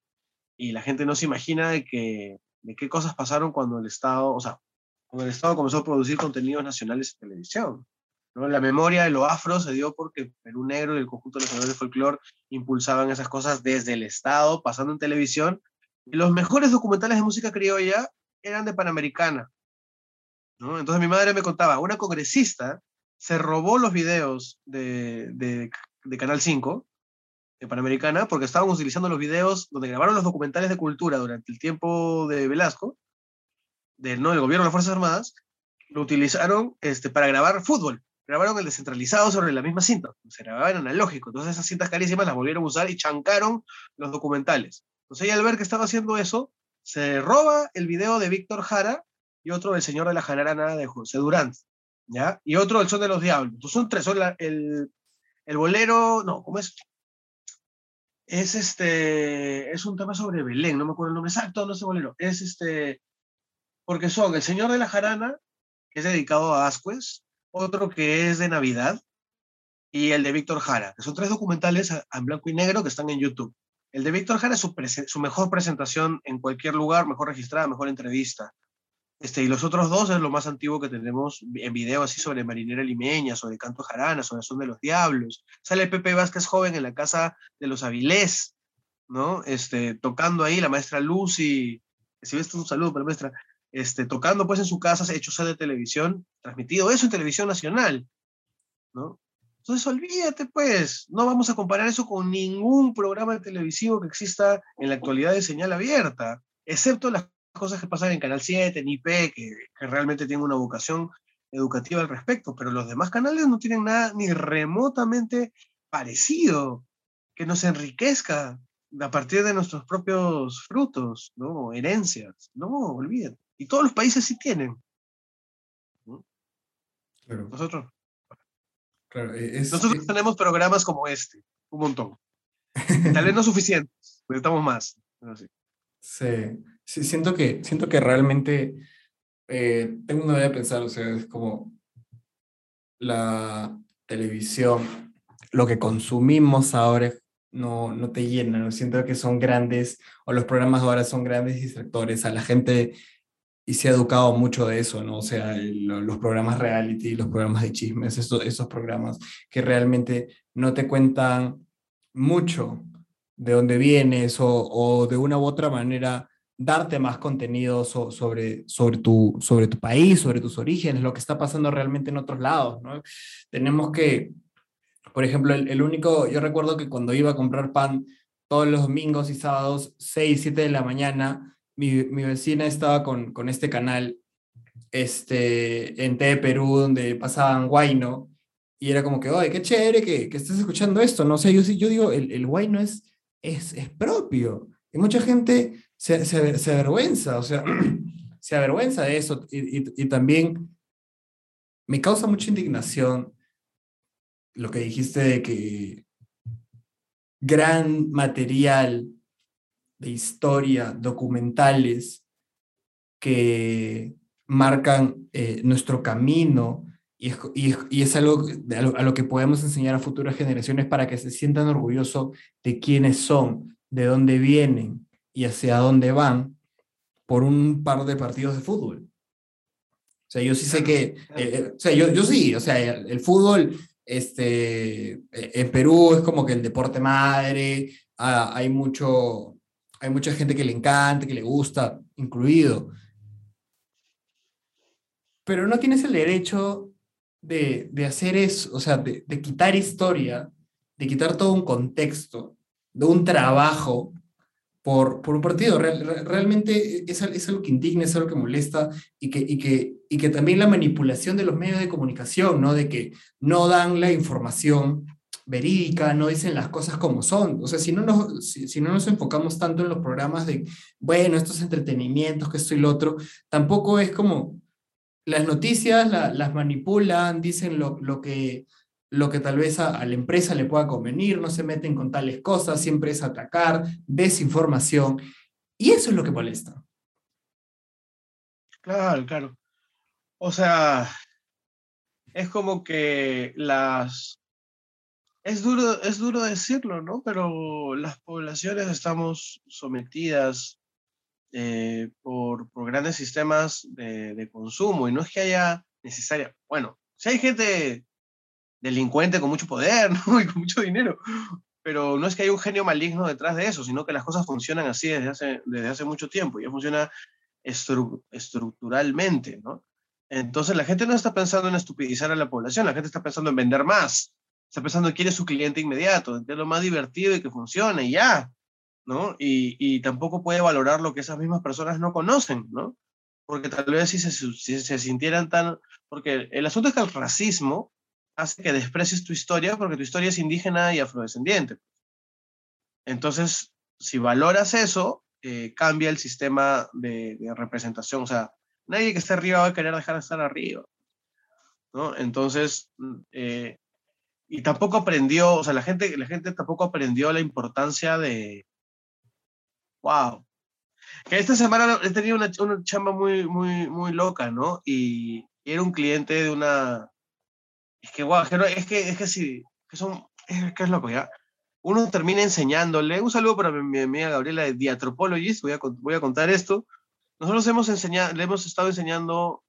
y la gente no se imagina de, que, de qué cosas pasaron cuando el Estado, o sea, cuando el Estado comenzó a producir contenidos nacionales en televisión. ¿no? La memoria de lo afro se dio porque Perú Negro y el conjunto nacional de folclore impulsaban esas cosas desde el Estado, pasando en televisión, y los mejores documentales de música criolla eran de Panamericana. Entonces mi madre me contaba, una congresista se robó los videos de, de, Canal 5, de Panamericana, porque estaban utilizando los videos donde grabaron los documentales de cultura durante el tiempo de Velasco, del, ¿no? del gobierno de las Fuerzas Armadas, lo utilizaron este, para grabar fútbol. Grabaron el descentralizado sobre la misma cinta. Se grababa en analógico. Entonces esas cintas carísimas las volvieron a usar y chancaron los documentales. Entonces ella al ver que estaba haciendo eso, se roba el video de Víctor Jara y otro del Señor de la Jarana de José Durán. ¿ya? Y otro, El Son de los Diablos. Entonces son tres, son el, el bolero, no, ¿cómo es? Es este, es un tema sobre Belén, no me acuerdo el nombre exacto, no sé bolero, es este, porque son El Señor de la Jarana, que es dedicado a Ascuez, otro que es de Navidad, y el de Víctor Jara, que son tres documentales en blanco y negro que están en YouTube. El de Víctor Jara es su, su mejor presentación en cualquier lugar, mejor registrada, mejor entrevista. Este, y los otros dos es lo más antiguo que tenemos en video, así sobre Marinera Limeña, sobre Canto Jarana, sobre Son de los Diablos. Sale Pepe Vázquez joven en la casa de los Avilés, ¿no? Este, tocando ahí, la maestra Lucy, si ves un saludo para la maestra, este, tocando pues en su casa, hecho sede de televisión, transmitido eso en televisión nacional, ¿no? Entonces olvídate pues, no vamos a comparar eso con ningún programa televisivo que exista en la actualidad de señal abierta, excepto las cosas que pasan en Canal 7, en IP, que, que realmente tienen una vocación educativa al respecto, pero los demás canales no tienen nada ni remotamente parecido que nos enriquezca a partir de nuestros propios frutos, ¿no? Herencias. No, olviden. Y todos los países sí tienen. Nosotros. E, nosotros tenemos programas como este, un montón. Tal vez no suficientes, necesitamos más. Sí. Sí, siento que, siento que realmente eh, tengo una idea de pensar, o sea, es como la televisión lo que consumimos ahora no, no te llena, ¿no? siento que son grandes, o los programas ahora son grandes distractores a la gente y se ha educado mucho de eso, ¿no? O sea, los programas reality, los programas de chismes, esos, esos programas que realmente no te cuentan mucho de dónde vienes o, o de una u otra manera darte más contenido sobre, sobre, tu, sobre tu país, sobre tus orígenes, lo que está pasando realmente en otros lados, ¿no? Tenemos que, por ejemplo, el, el único, yo recuerdo que cuando iba a comprar pan todos los domingos y sábados, 6, 7 de la mañana, mi, mi vecina estaba con, con este canal este, en TV Perú, donde pasaban Guayno, y era como que, oye, qué chévere que, que estés escuchando esto, no sé, yo, yo digo, el, el Guayno es, es, es propio, y mucha gente se, se, se avergüenza, o sea, se avergüenza de eso, y, y, también me causa mucha indignación lo que dijiste de que gran material de historia, documentales que marcan eh, nuestro camino y es, y, y es algo a lo, a lo, que podemos enseñar a futuras generaciones para que se sientan orgullosos de quiénes son, de dónde vienen y hacia dónde van por un par de partidos de fútbol. O sea, yo sí sé que, eh, eh, o sea, yo, yo sí, o sea, el, el fútbol este, en Perú es como que el deporte madre, ah, hay mucho, hay mucha gente que le encanta, que le gusta, incluido. Pero no tienes el derecho de, de hacer eso, o sea, de, de, quitar historia, de quitar todo un contexto, de un trabajo por, por un partido. Real, realmente es, es, algo que indigna, es algo que molesta y que, y, que, y que también la manipulación de los medios de comunicación, ¿no? De que no dan la información verídica, no dicen las cosas como son. O sea, si no, nos, si, no nos enfocamos tanto en los programas de, bueno, estos entretenimientos, que esto y lo otro, tampoco es como las noticias la, las manipulan, dicen lo, lo, que, lo que tal vez a, la empresa le pueda convenir, no se meten con tales cosas, siempre es atacar, desinformación, y eso es lo que molesta. Claro, claro. O sea, es como que las, es duro, es duro decirlo, ¿no? Pero las poblaciones estamos sometidas eh, por, por, grandes sistemas de, de, consumo y no es que haya necesaria, bueno, si hay gente delincuente con mucho poder ¿no? y con mucho dinero, pero no es que haya un genio maligno detrás de eso, sino que las cosas funcionan así desde hace, desde hace mucho tiempo, ya funciona estru estructuralmente, ¿no? Entonces la gente no está pensando en estupidizar a la población, la gente está pensando en vender más, está pensando en quién es su cliente inmediato, es lo más divertido y que funcione, y ya, ¿no? Y, y, tampoco puede valorar lo que esas mismas personas no conocen, ¿no? Porque tal vez si se, si se sintieran tan... Porque el asunto es que el racismo hace que desprecies tu historia porque tu historia es indígena y afrodescendiente. Entonces, si valoras eso, eh, cambia el sistema de, de, representación. O sea, nadie que esté arriba va a querer dejar de estar arriba. ¿no? Entonces, eh, y tampoco aprendió, o sea, la gente, la gente tampoco aprendió la importancia de, wow, que esta semana he tenido una, una chamba muy, muy, muy loca, ¿no? Y, y, era un cliente de una, es que, wow, es que, es que sí, que son, es que es loco, ¿ya? Uno termina enseñándole, un saludo para mi, mi amiga Gabriela de The Anthropologist, voy a, voy a contar esto, nosotros hemos enseñado, le hemos estado enseñando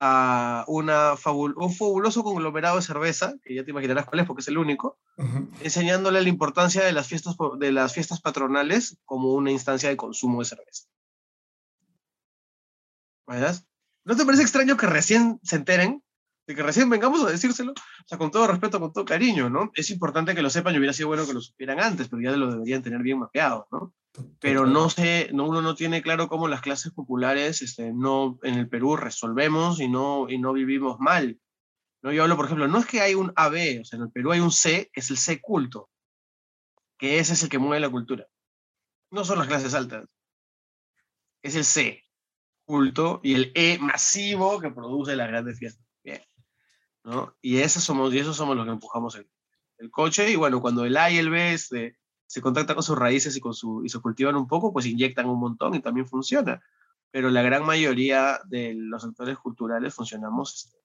a una fabul un fabuloso conglomerado de cerveza, que ya te imaginarás cuál es porque es el único, uh -huh. enseñándole la importancia de las, fiestas, de las fiestas patronales como una instancia de consumo de cerveza. ¿Verdad? ¿No te parece extraño que recién se enteren? De que recién vengamos a decírselo, o sea, con todo respeto, con todo cariño, ¿no? Es importante que lo sepan y hubiera sido bueno que lo supieran antes, pero ya lo deberían tener bien mapeado, ¿no? pero no sé, no, uno no tiene claro cómo las clases populares este, no, en el Perú resolvemos y no, y no vivimos mal. ¿no? Yo hablo, por ejemplo, no es que hay un AB, o sea, en el Perú hay un C, que es el C culto, que ese es el que mueve la cultura. No son las clases altas, es el C culto y el E masivo que produce las grandes fiestas. ¿No? Y, esos somos, y esos somos los que empujamos el, el coche, y bueno, cuando el A y el B este, se contacta con sus raíces y, con su, y se cultivan un poco, pues inyectan un montón y también funciona. Pero la gran mayoría de los sectores culturales funcionamos este,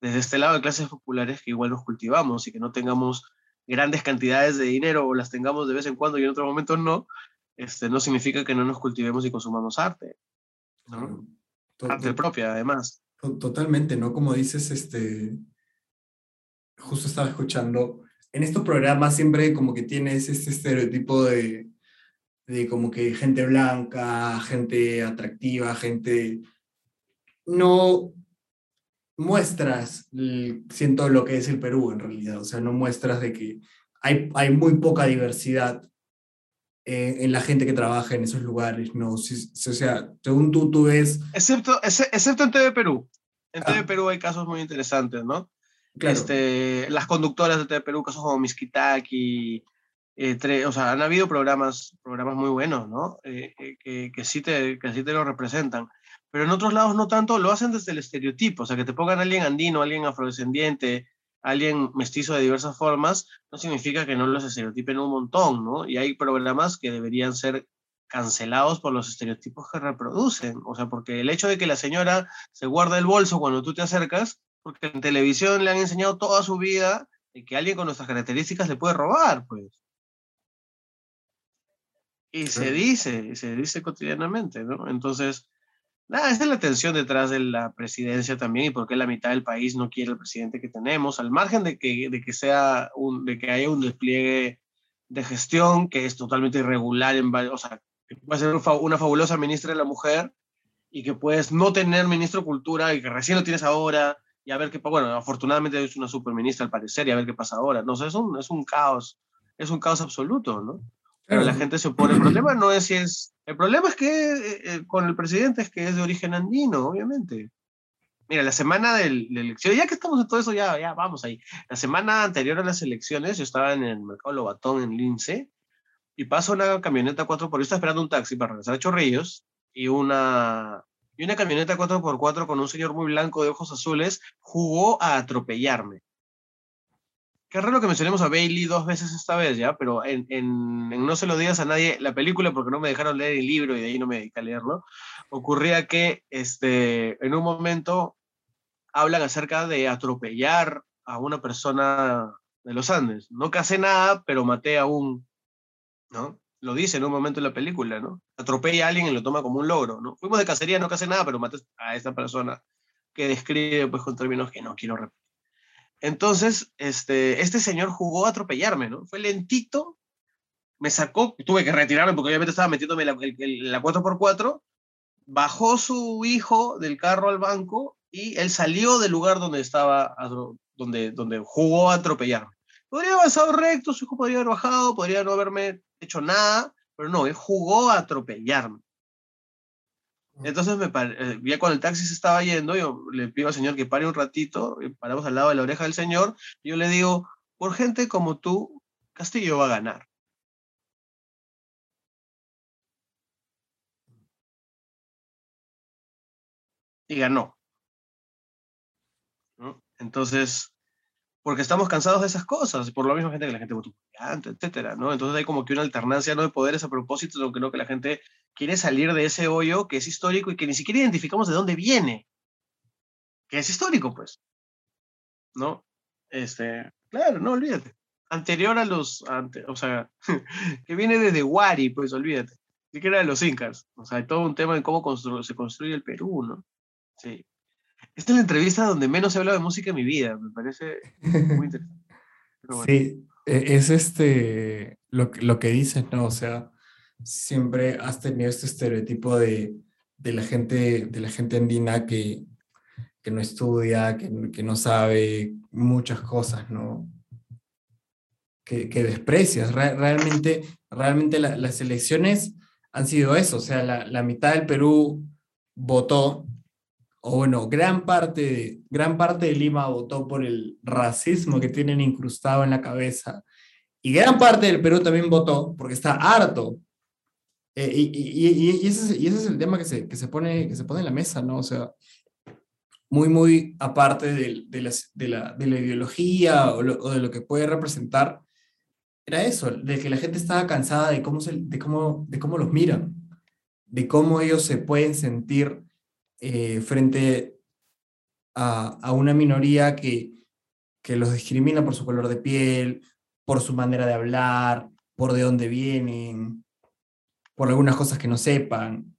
desde este lado de clases populares que igual nos cultivamos y que no tengamos grandes cantidades de dinero o las tengamos de vez en cuando y en otros momentos no, este, no significa que no nos cultivemos y consumamos arte. ¿no? Arte propia, además. Totalmente, ¿no? Como dices, este, justo estaba escuchando, en estos programas siempre como que tienes este estereotipo de, de como que gente blanca, gente atractiva, gente... No muestras, siento lo que es el Perú en realidad, o sea, no muestras de que hay, hay muy poca diversidad eh, en la gente que trabaja en esos lugares, ¿no? o sea, según tú, tú ves... Excepto, excepto en TV Perú. En TV ah. Perú hay casos muy interesantes, ¿no? Este, las conductoras de TV Perú, casos como Miskitaki, eh, o sea, han habido programas, programas muy buenos, ¿no? Eh, que, que, sí te, que sí te lo representan. Pero en otros lados no tanto, lo hacen desde el estereotipo, o sea, que te pongan a alguien andino, alguien afrodescendiente, alguien mestizo de diversas formas, no significa que no los estereotipen un montón, ¿no? Y hay programas que deberían ser cancelados por los estereotipos que reproducen. O sea, porque el hecho de que la señora se guarda el bolso cuando tú te acercas, porque en televisión le han enseñado toda su vida de que alguien con nuestras características le puede robar, pues. Y se dice, se dice cotidianamente, ¿no? Entonces, Nada, esa es la tensión detrás de la presidencia también y por qué la mitad del país no quiere el presidente que tenemos, al margen de que, de que, sea un, de que haya un despliegue de gestión que es totalmente irregular, en, o sea, que puede ser una fabulosa ministra de la mujer y que puedes no tener ministro de cultura y que recién lo tienes ahora y a ver qué pasa. Bueno, afortunadamente es una superministra al parecer y a ver qué pasa ahora. No sé, es un, es un caos, es un caos absoluto, ¿no? Pero la gente se opone. El problema no es si es el problema es que eh, eh, con el presidente es que es de origen andino, obviamente. Mira, la semana de la elección, ya que estamos en todo eso, ya, ya vamos ahí. La semana anterior a las elecciones, yo estaba en el mercado Lobatón, en Lince, y pasa una camioneta 4x4, estaba esperando un taxi para regresar a Chorrillos, y una, y una camioneta 4x4 con un señor muy blanco de ojos azules jugó a atropellarme. Qué raro que mencionemos a Bailey dos veces esta vez, ¿ya? Pero en, No se lo digas a nadie, la película, porque no me dejaron leer el libro y de ahí no me dediqué a leerlo, ocurría que este, en un momento hablan acerca de atropellar a una persona de los Andes. No casé nada, pero maté a un, ¿no? Lo dice en un momento en la película, ¿no? Atropella a alguien y lo toma como un logro, ¿no? Fuimos de cacería, no casé nada, pero maté a esta persona que describe pues con términos que no quiero repetir. Entonces, este, este señor jugó a atropellarme, ¿no? Fue lentito, me sacó, tuve que retirarme porque obviamente estaba metiéndome la, la 4x4, bajó su hijo del carro al banco y él salió del lugar donde estaba, donde, donde jugó a atropellarme. Podría haber avanzado recto, su hijo podría haber bajado, podría no haberme hecho nada, pero no, él jugó a atropellarme. Entonces, me eh, ya cuando el taxi se estaba yendo, yo le pido al señor que pare un ratito, paramos al lado de la oreja del señor, y yo le digo, por gente como tú, Castillo va a ganar. Y ganó. Entonces, porque estamos cansados de esas cosas, por lo mismo gente que la gente votó etcétera, ¿no? Entonces hay como que una alternancia no de poderes a propósito, sino que, no, que la gente quiere salir de ese hoyo que es histórico y que ni siquiera identificamos de dónde viene, que es histórico, pues, ¿no? Este, claro, no, olvídate. Anterior a los, o sea, que viene desde Wari, pues, olvídate. Ni siquiera de los incas. O sea, hay todo un tema de cómo se construye el Perú, ¿no? Sí. Esta es la entrevista donde menos he hablado de música en mi vida, me parece muy interesante. Sí, e, es este, lo, lo que dices, ¿no? O sea, siempre has tenido este estereotipo de, de la, gente, de la gente andina que, que no estudia, que, que, no sabe muchas cosas, ¿no? Que, que desprecias. realmente, realmente las elecciones han sido eso, o sea, la, la mitad del Perú votó o bueno, gran parte, gran parte de Lima votó por el racismo que tienen incrustado en la cabeza. Y gran parte del Perú también votó porque está harto. Eh, y, y, ese es, y, ese es, el tema que se, que, se pone, que se pone en la mesa, ¿no? O sea, muy, muy aparte de, de, de, la, de la, ideología o, o, de lo que puede representar, era eso, de que la gente estaba cansada de cómo, se, de cómo, de cómo los miran, de cómo ellos se pueden sentir eh, frente a, a, una minoría que, que los discrimina por su color de piel, por su manera de hablar, por de dónde vienen, por algunas cosas que no sepan.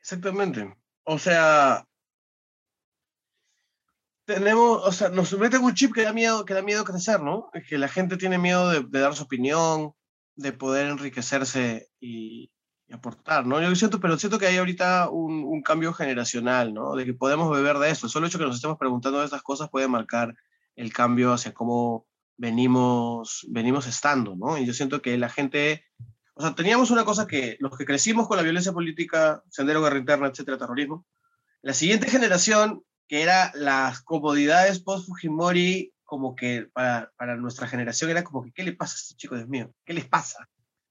Exactamente. O sea, tenemos, o sea, nos meten un chip que da miedo, que da miedo crecer, ¿no? Que la gente tiene miedo de, dar su opinión, de poder enriquecerse y, aportar, ¿no? Yo siento, pero siento que hay ahorita un, un, cambio generacional, ¿no? De que podemos beber de eso. Solo el hecho que nos estemos preguntando de estas cosas puede marcar el cambio hacia cómo venimos, venimos estando, ¿no? Y yo siento que la gente, o sea, teníamos una cosa que los que crecimos con la violencia política, sendero guerra interna, etcétera, terrorismo, la siguiente generación que era las comodidades post-Fujimori, como que para, para, nuestra generación era como que, ¿qué le pasa a estos chicos, Dios mío? ¿Qué les pasa?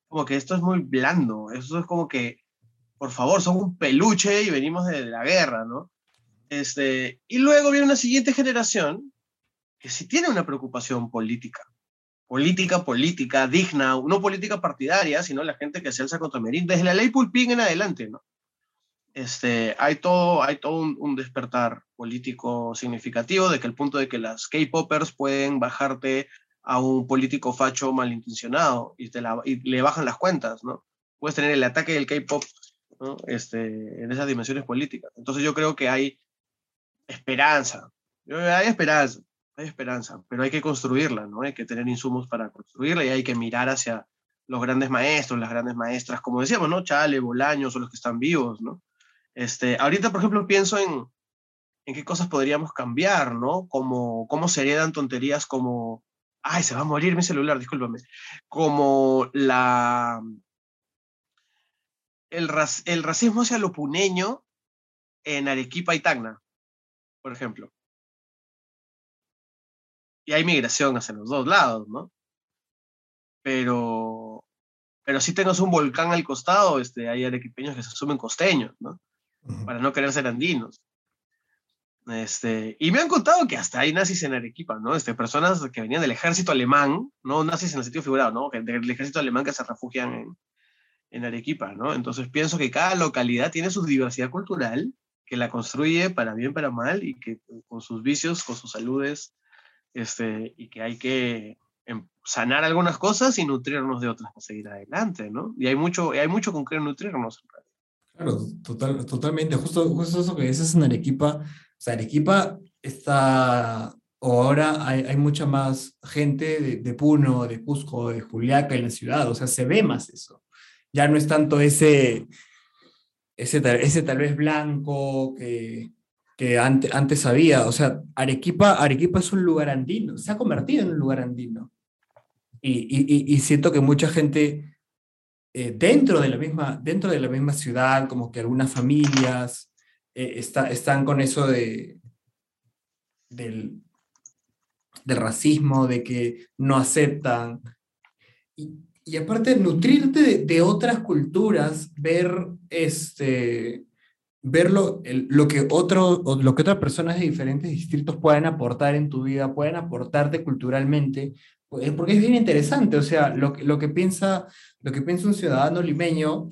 Como que esto es muy blando, eso es como que, por favor, son un peluche y venimos de, la guerra, ¿no? Este, y luego viene una siguiente generación que sí tiene una preocupación política, política, política, digna, no política partidaria, sino la gente que se alza contra Merín, desde la ley Pulpín en adelante, ¿no? Este, hay todo, hay todo un, despertar político significativo de que el punto de que las K-Poppers pueden bajarte a un político facho malintencionado y, te y le bajan las cuentas, ¿no? Puedes tener el ataque del K-Pop ¿no? este, en esas dimensiones políticas. Entonces yo creo que hay esperanza, hay esperanza, hay esperanza, pero hay que construirla, ¿no? Hay que tener insumos para construirla y hay que mirar hacia los grandes maestros, las grandes maestras, como decíamos, ¿no? Chale, Bolaños o los que están vivos, ¿no? Este, ahorita, por ejemplo, pienso en, en qué cosas podríamos cambiar, ¿no? Como, cómo se heredan tonterías como, ay, se va a morir mi celular, discúlpame, como la, el, el racismo hacia lo puneño en Arequipa y Tacna, por ejemplo. Y hay migración hacia los dos lados, ¿no? Pero, pero si tenemos un volcán al costado, este, hay arequipeños que se asumen costeños, ¿no? para no querer ser andinos. Este, y me han contado que hasta hay nazis en Arequipa, ¿no? Este, personas que venían del ejército alemán, no nazis en el sentido figurado, ¿no? Del ejército alemán que se refugian en, en Arequipa, ¿no? Entonces pienso que cada localidad tiene su diversidad cultural, que la construye para bien, para mal, y que con sus vicios, con sus saludes, este, y que hay que em, sanar algunas cosas y nutrirnos de otras para seguir adelante, ¿no? Y hay mucho, hay mucho con qué nutrirnos. Claro, total, totalmente. Justo, justo eso que dices en Arequipa. O sea, Arequipa está, o ahora hay, hay mucha más gente de, de, Puno, de Cusco, de Juliaca en la ciudad. O sea, se ve más eso. Ya no es tanto ese, ese, ese tal vez blanco que, que antes, antes había. O sea, Arequipa, Arequipa es un lugar andino, se ha convertido en un lugar andino. Y, y, y siento que mucha gente eh, dentro, de la misma, dentro de la misma ciudad, como que algunas familias eh, está, están con eso de, del, del, racismo, de que no aceptan. Y, y aparte, nutrirte de, de, otras culturas, ver, este, ver lo, que otro, lo que otras personas de diferentes distritos pueden aportar en tu vida, pueden aportarte culturalmente, pues, porque es bien interesante, o sea, lo, lo, que piensa, lo que piensa un ciudadano limeño,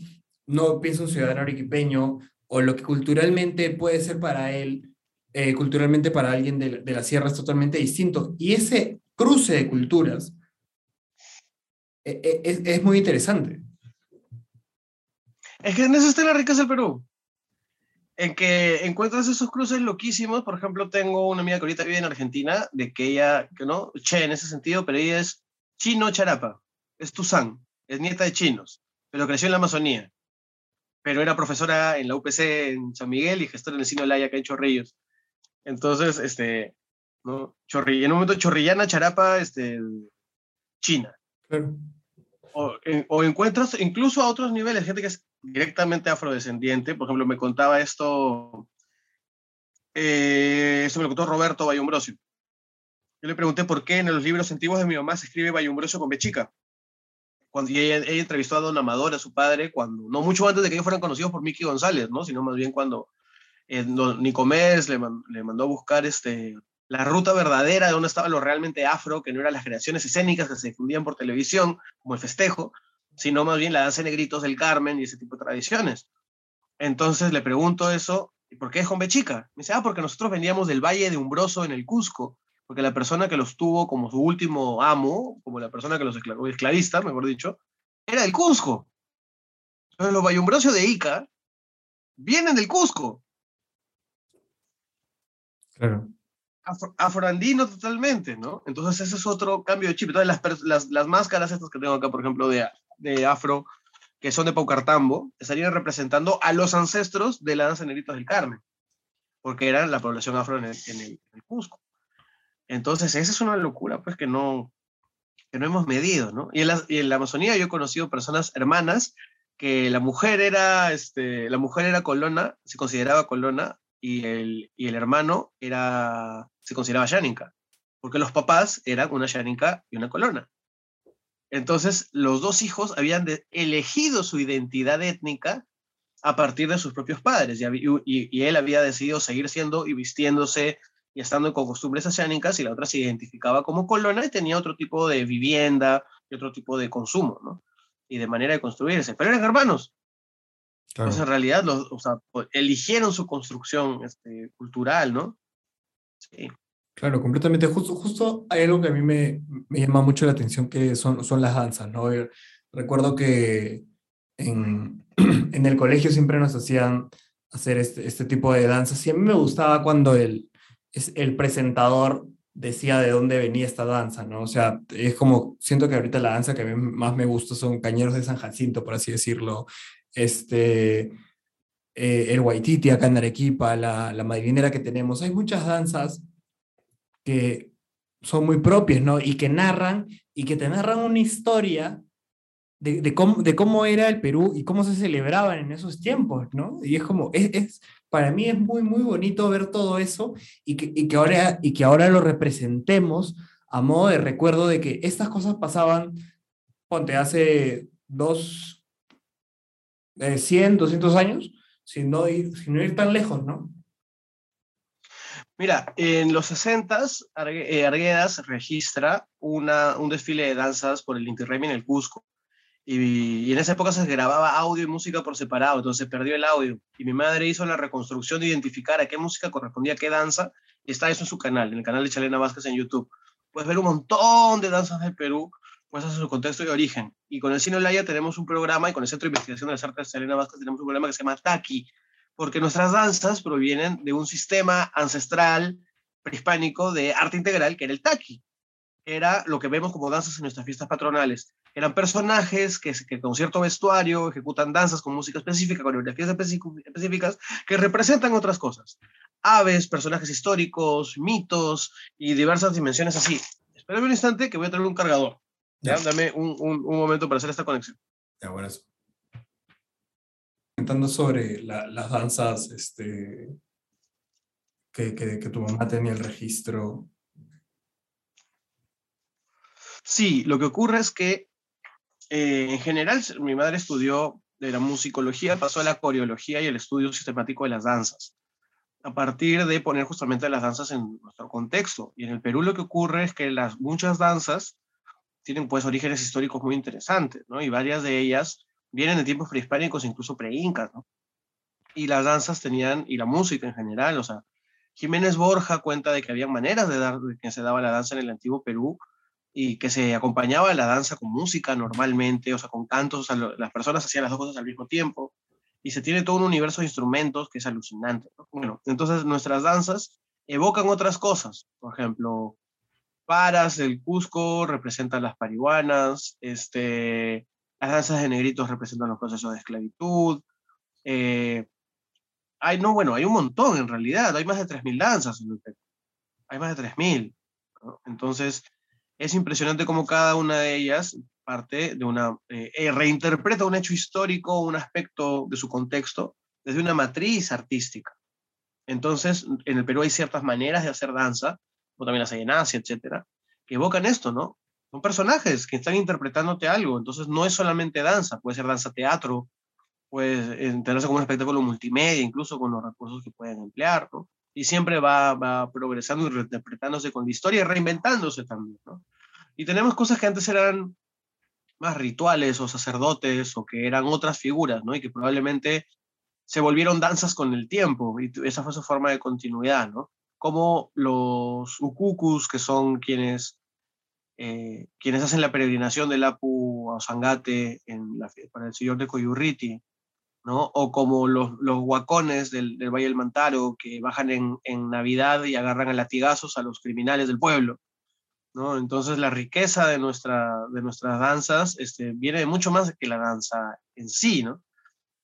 no piensa un ciudadano arequipeño, o lo que culturalmente puede ser para él, eh, culturalmente para alguien de, de, la sierra es totalmente distinto. Y ese cruce de culturas eh, eh, es, es, muy interesante. Es que en eso está la riqueza del Perú en que encuentras esos cruces loquísimos. Por ejemplo, tengo una amiga que ahorita vive en Argentina, de que ella, que no, che en ese sentido, pero ella es chino charapa, es Tuzán, es nieta de chinos, pero creció en la Amazonía. Pero era profesora en la UPC en San Miguel y gestora en el Cine Laya, que en Chorrillos. Entonces, este, ¿no? Chorri, en un momento chorrillana, charapa, este, China. O, o, encuentras incluso a otros niveles, gente que es directamente afrodescendiente. Por ejemplo, me contaba esto, eh, eso me lo contó Roberto Bayumbrosio. Yo le pregunté por qué en los libros antiguos de mi mamá se escribe Bayumbrosio con B chica. Cuando ella, entrevistó a Don Amador, a su padre, cuando, no mucho antes de que ellos fueran conocidos por Miki González, ¿no? sino más bien cuando eh, don Nicomés le, le, mandó a buscar este, la ruta verdadera de dónde estaba lo realmente afro, que no eran las creaciones escénicas que se difundían por televisión, como el festejo, sino más bien la danza de negritos del Carmen y ese tipo de tradiciones. Entonces le pregunto eso ¿Y por qué es B chica? Me dice, ah, porque nosotros veníamos del Valle de Umbroso en el Cusco, porque la persona que los tuvo como su último amo, como la persona que los esclavó, esclavista, mejor dicho, era del Cusco. Entonces los Vallumbrosios de Ica vienen del Cusco. Claro. afroandino totalmente, ¿no? Entonces ese es otro cambio de chip. Entonces las, las, máscaras estas que tengo acá, por ejemplo, de, de afro, que son de Paucartambo, estarían representando a los ancestros de la danza Negritos del Carmen, porque eran la población afro en el, en el, Cusco. Entonces esa es una locura, pues que no, que no hemos medido, ¿no? Y en, la, y en la Amazonía yo he conocido personas hermanas que la mujer era, este, la mujer era colona, se consideraba colona, y el, y el hermano era, se consideraba Yaninka, porque los papás eran una Yaninka y una colona. Entonces, los dos hijos habían elegido su identidad étnica a partir de sus propios padres, y, y, él había decidido seguir siendo y vistiéndose y estando con costumbres asiánicas, y la otra se identificaba como colona y tenía otro tipo de vivienda y otro tipo de consumo, ¿no? Y de manera de construirse, pero eran hermanos. Entonces, en realidad, los, o sea, eligieron su construcción este, cultural, ¿no? Sí. Claro, completamente. Justo, justo hay algo que a mí me, llama mucho la atención, que son, son las danzas, ¿no? recuerdo que en, en, el colegio siempre nos hacían hacer este, este tipo de danzas y a mí me gustaba cuando el, el presentador decía de dónde venía esta danza, ¿no? O sea, es como, siento que ahorita la danza que a mí más me gusta son Cañeros de San Jacinto, por así decirlo, este, eh, el Waititi acá en Arequipa, la, la madrinera que tenemos. Hay muchas danzas que son muy propias, ¿no? Y que narran, y que te narran una historia de, cómo, era el Perú y cómo se celebraban en esos tiempos, ¿no? Y es como, es, para mí es muy, muy bonito ver todo eso y que, y que, ahora, y que ahora lo representemos a modo de recuerdo de que estas cosas pasaban, ponte, hace dos, 100, 200 años, sin no ir, sin ir tan lejos, ¿no? Mira, en los 60 eh, Arguedas registra una, un desfile de danzas por el Inti en el Cusco. Y, en esa época se grababa audio y música por separado, entonces perdió el audio. Y mi madre hizo la reconstrucción de identificar a qué música correspondía a qué danza. Y está eso en su canal, en el canal de Chalena Vázquez en YouTube. Puedes ver un montón de danzas del Perú pues es su contexto de origen. Y con el Cine Olaya tenemos un programa, y con el Centro de Investigación de las Artes de Elena Vázquez tenemos un programa que se llama Taki, porque nuestras danzas provienen de un sistema ancestral prehispánico de arte integral, que era el Taki. Era lo que vemos como danzas en nuestras fiestas patronales. Eran personajes que, que con cierto vestuario ejecutan danzas con música específica, coreografías específicas, que representan otras cosas. Aves, personajes históricos, mitos y diversas dimensiones así. Espérame un instante que voy a traer un cargador. Ya, dame un, un, un, momento para hacer esta conexión. Ya, bueno. Sobre la, las danzas este, que, que, que, tu mamá tenía el registro. Sí, lo que ocurre es que eh, en general mi madre estudió de la musicología, pasó a la coreología y el estudio sistemático de las danzas, a partir de poner justamente las danzas en nuestro contexto. Y en el Perú lo que ocurre es que las muchas danzas tienen pues orígenes históricos muy interesantes, ¿no? Y varias de ellas vienen de tiempos prehispánicos, incluso pre-incas, ¿no? Y las danzas tenían, y la música en general, o sea, Jiménez Borja cuenta de que había maneras de dar, de que se daba la danza en el antiguo Perú y que se acompañaba la danza con música normalmente, o sea, con cantos, o sea, las personas hacían las dos cosas al mismo tiempo y se tiene todo un universo de instrumentos que es alucinante. ¿no? Bueno, entonces nuestras danzas evocan otras cosas, por ejemplo, Paras del Cusco representan las parihuanas, este, las danzas de negritos representan los procesos de esclavitud. Eh, hay, no, bueno, hay un montón en realidad, hay más de 3.000 danzas en el Perú. Hay más de 3.000. Entonces, es impresionante cómo cada una de ellas parte de una, eh, eh, reinterpreta un hecho histórico, un aspecto de su contexto, desde una matriz artística. Entonces, en el Perú hay ciertas maneras de hacer danza o también las hay en Asia, etcétera, que evocan esto, ¿no? Son personajes que están interpretándote algo, entonces no es solamente danza, puede ser danza teatro, puede entenderse como un espectáculo multimedia, incluso con los recursos que pueden emplear, ¿no? Y siempre va, va progresando y reinterpretándose con la historia y reinventándose también, ¿no? Y tenemos cosas que antes eran más rituales o sacerdotes o que eran otras figuras, ¿no? Y que probablemente se volvieron danzas con el tiempo y esa fue su forma de continuidad, ¿no? Como los ukukus, que son quienes, eh, quienes hacen la peregrinación del Apu a Sangate en la, para el señor de Coyurriti, ¿no? O como los, los guacones del, del, Valle del Mantaro, que bajan en, en Navidad y agarran a latigazos a los criminales del pueblo. ¿no? Entonces la riqueza de, nuestra, de nuestras danzas este, viene de mucho más que la danza en sí, ¿no?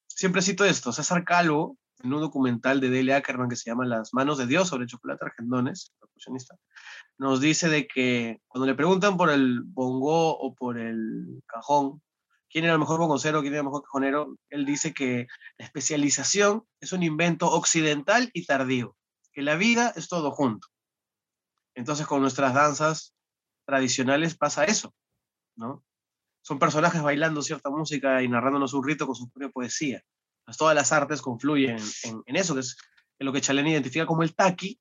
siempre cito esto, César Calvo, en un documental de Dele Ackerman que se llama Las manos de Dios sobre chocolate argendones, percusionista, nos dice de que cuando le preguntan por el bongo o por el cajón, quién era el mejor bongocero, quién era mejor cajonero, él dice que la especialización es un invento occidental y tardío, que la vida es todo junto. Entonces con nuestras danzas tradicionales pasa eso, ¿no? son personajes bailando cierta música y narrándonos un rito con su propia poesía. Pues todas las artes confluyen en, en eso, que es en lo que Chalén identifica como el taqui,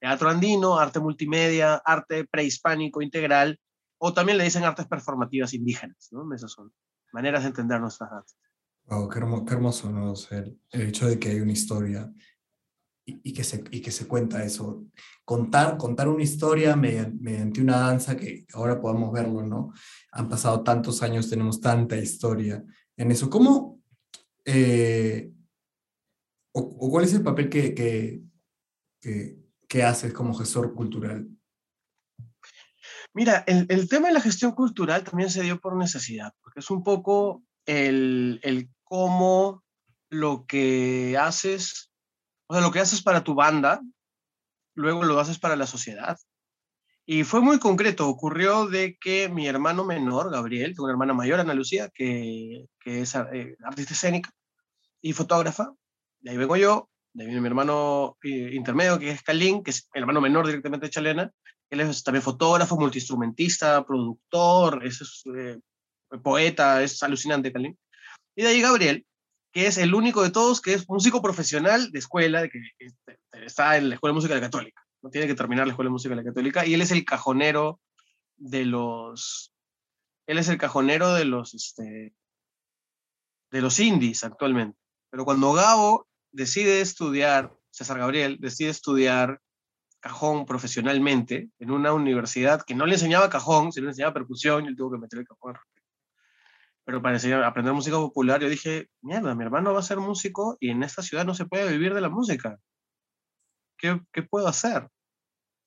teatro andino, arte multimedia, arte prehispánico integral, o también le dicen artes performativas indígenas, ¿no? Esas son maneras de entender nuestras artes. Wow, qué, hermoso, qué hermoso ¿no? O sea, el, el, hecho de que hay una historia y, y, que se, y que se cuenta eso. Contar, contar una historia mediante, mediante una danza que ahora podamos verlo, ¿no? Han pasado tantos años, tenemos tanta historia en eso. ¿Cómo, eh, o, cuál es el papel que, que, que, que, haces como gestor cultural? Mira, el, el, tema de la gestión cultural también se dio por necesidad, porque es un poco el, el cómo lo que haces o sea, lo que haces para tu banda, luego lo haces para la sociedad. Y fue muy concreto. Ocurrió de que mi hermano menor, Gabriel, tengo una hermana mayor, Ana Lucía, que, que es eh, artista escénica y fotógrafa. De ahí vengo yo, de ahí viene mi hermano eh, intermedio, que es Kalin, que es el hermano menor directamente de Chalena. Él es también fotógrafo, multiinstrumentista, productor, es, eh, poeta, es alucinante, Kalin. Y de ahí Gabriel, que es el único de todos que es músico profesional de escuela, que, está en la Escuela de Música de la Católica. No tiene que terminar la Escuela de Música de la Católica. Y él es el cajonero de los. Él es el cajonero de los. Este, de los indies actualmente. Pero cuando Gabo decide estudiar, César Gabriel decide estudiar cajón profesionalmente en una universidad que no le enseñaba cajón, sino le enseñaba percusión, y él tuvo que meter el cajón pero para enseñar, aprender música popular, yo dije, mierda, mi hermano va a ser músico y en esta ciudad no se puede vivir de la música. ¿Qué, qué puedo hacer?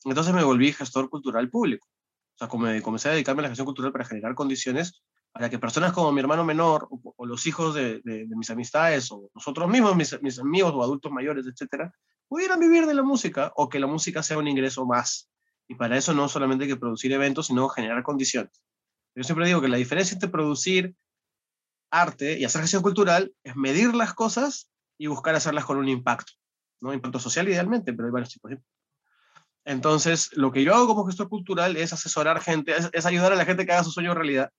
Entonces me volví gestor cultural público. O sea, como comencé a dedicarme a la gestión cultural para generar condiciones para que personas como mi hermano menor o, o los hijos de, de, de, mis amistades o nosotros mismos, mis, mis, amigos o adultos mayores, etcétera, pudieran vivir de la música o que la música sea un ingreso más. Y para eso no solamente hay que producir eventos, sino generar condiciones. Yo siempre digo que la diferencia entre producir arte y hacer gestión cultural es medir las cosas y buscar hacerlas con un impacto, ¿no? Impacto social idealmente, pero hay varios tipos Entonces, lo que yo hago como gestor cultural es asesorar gente, es, ayudar a la gente que haga su sueño realidad,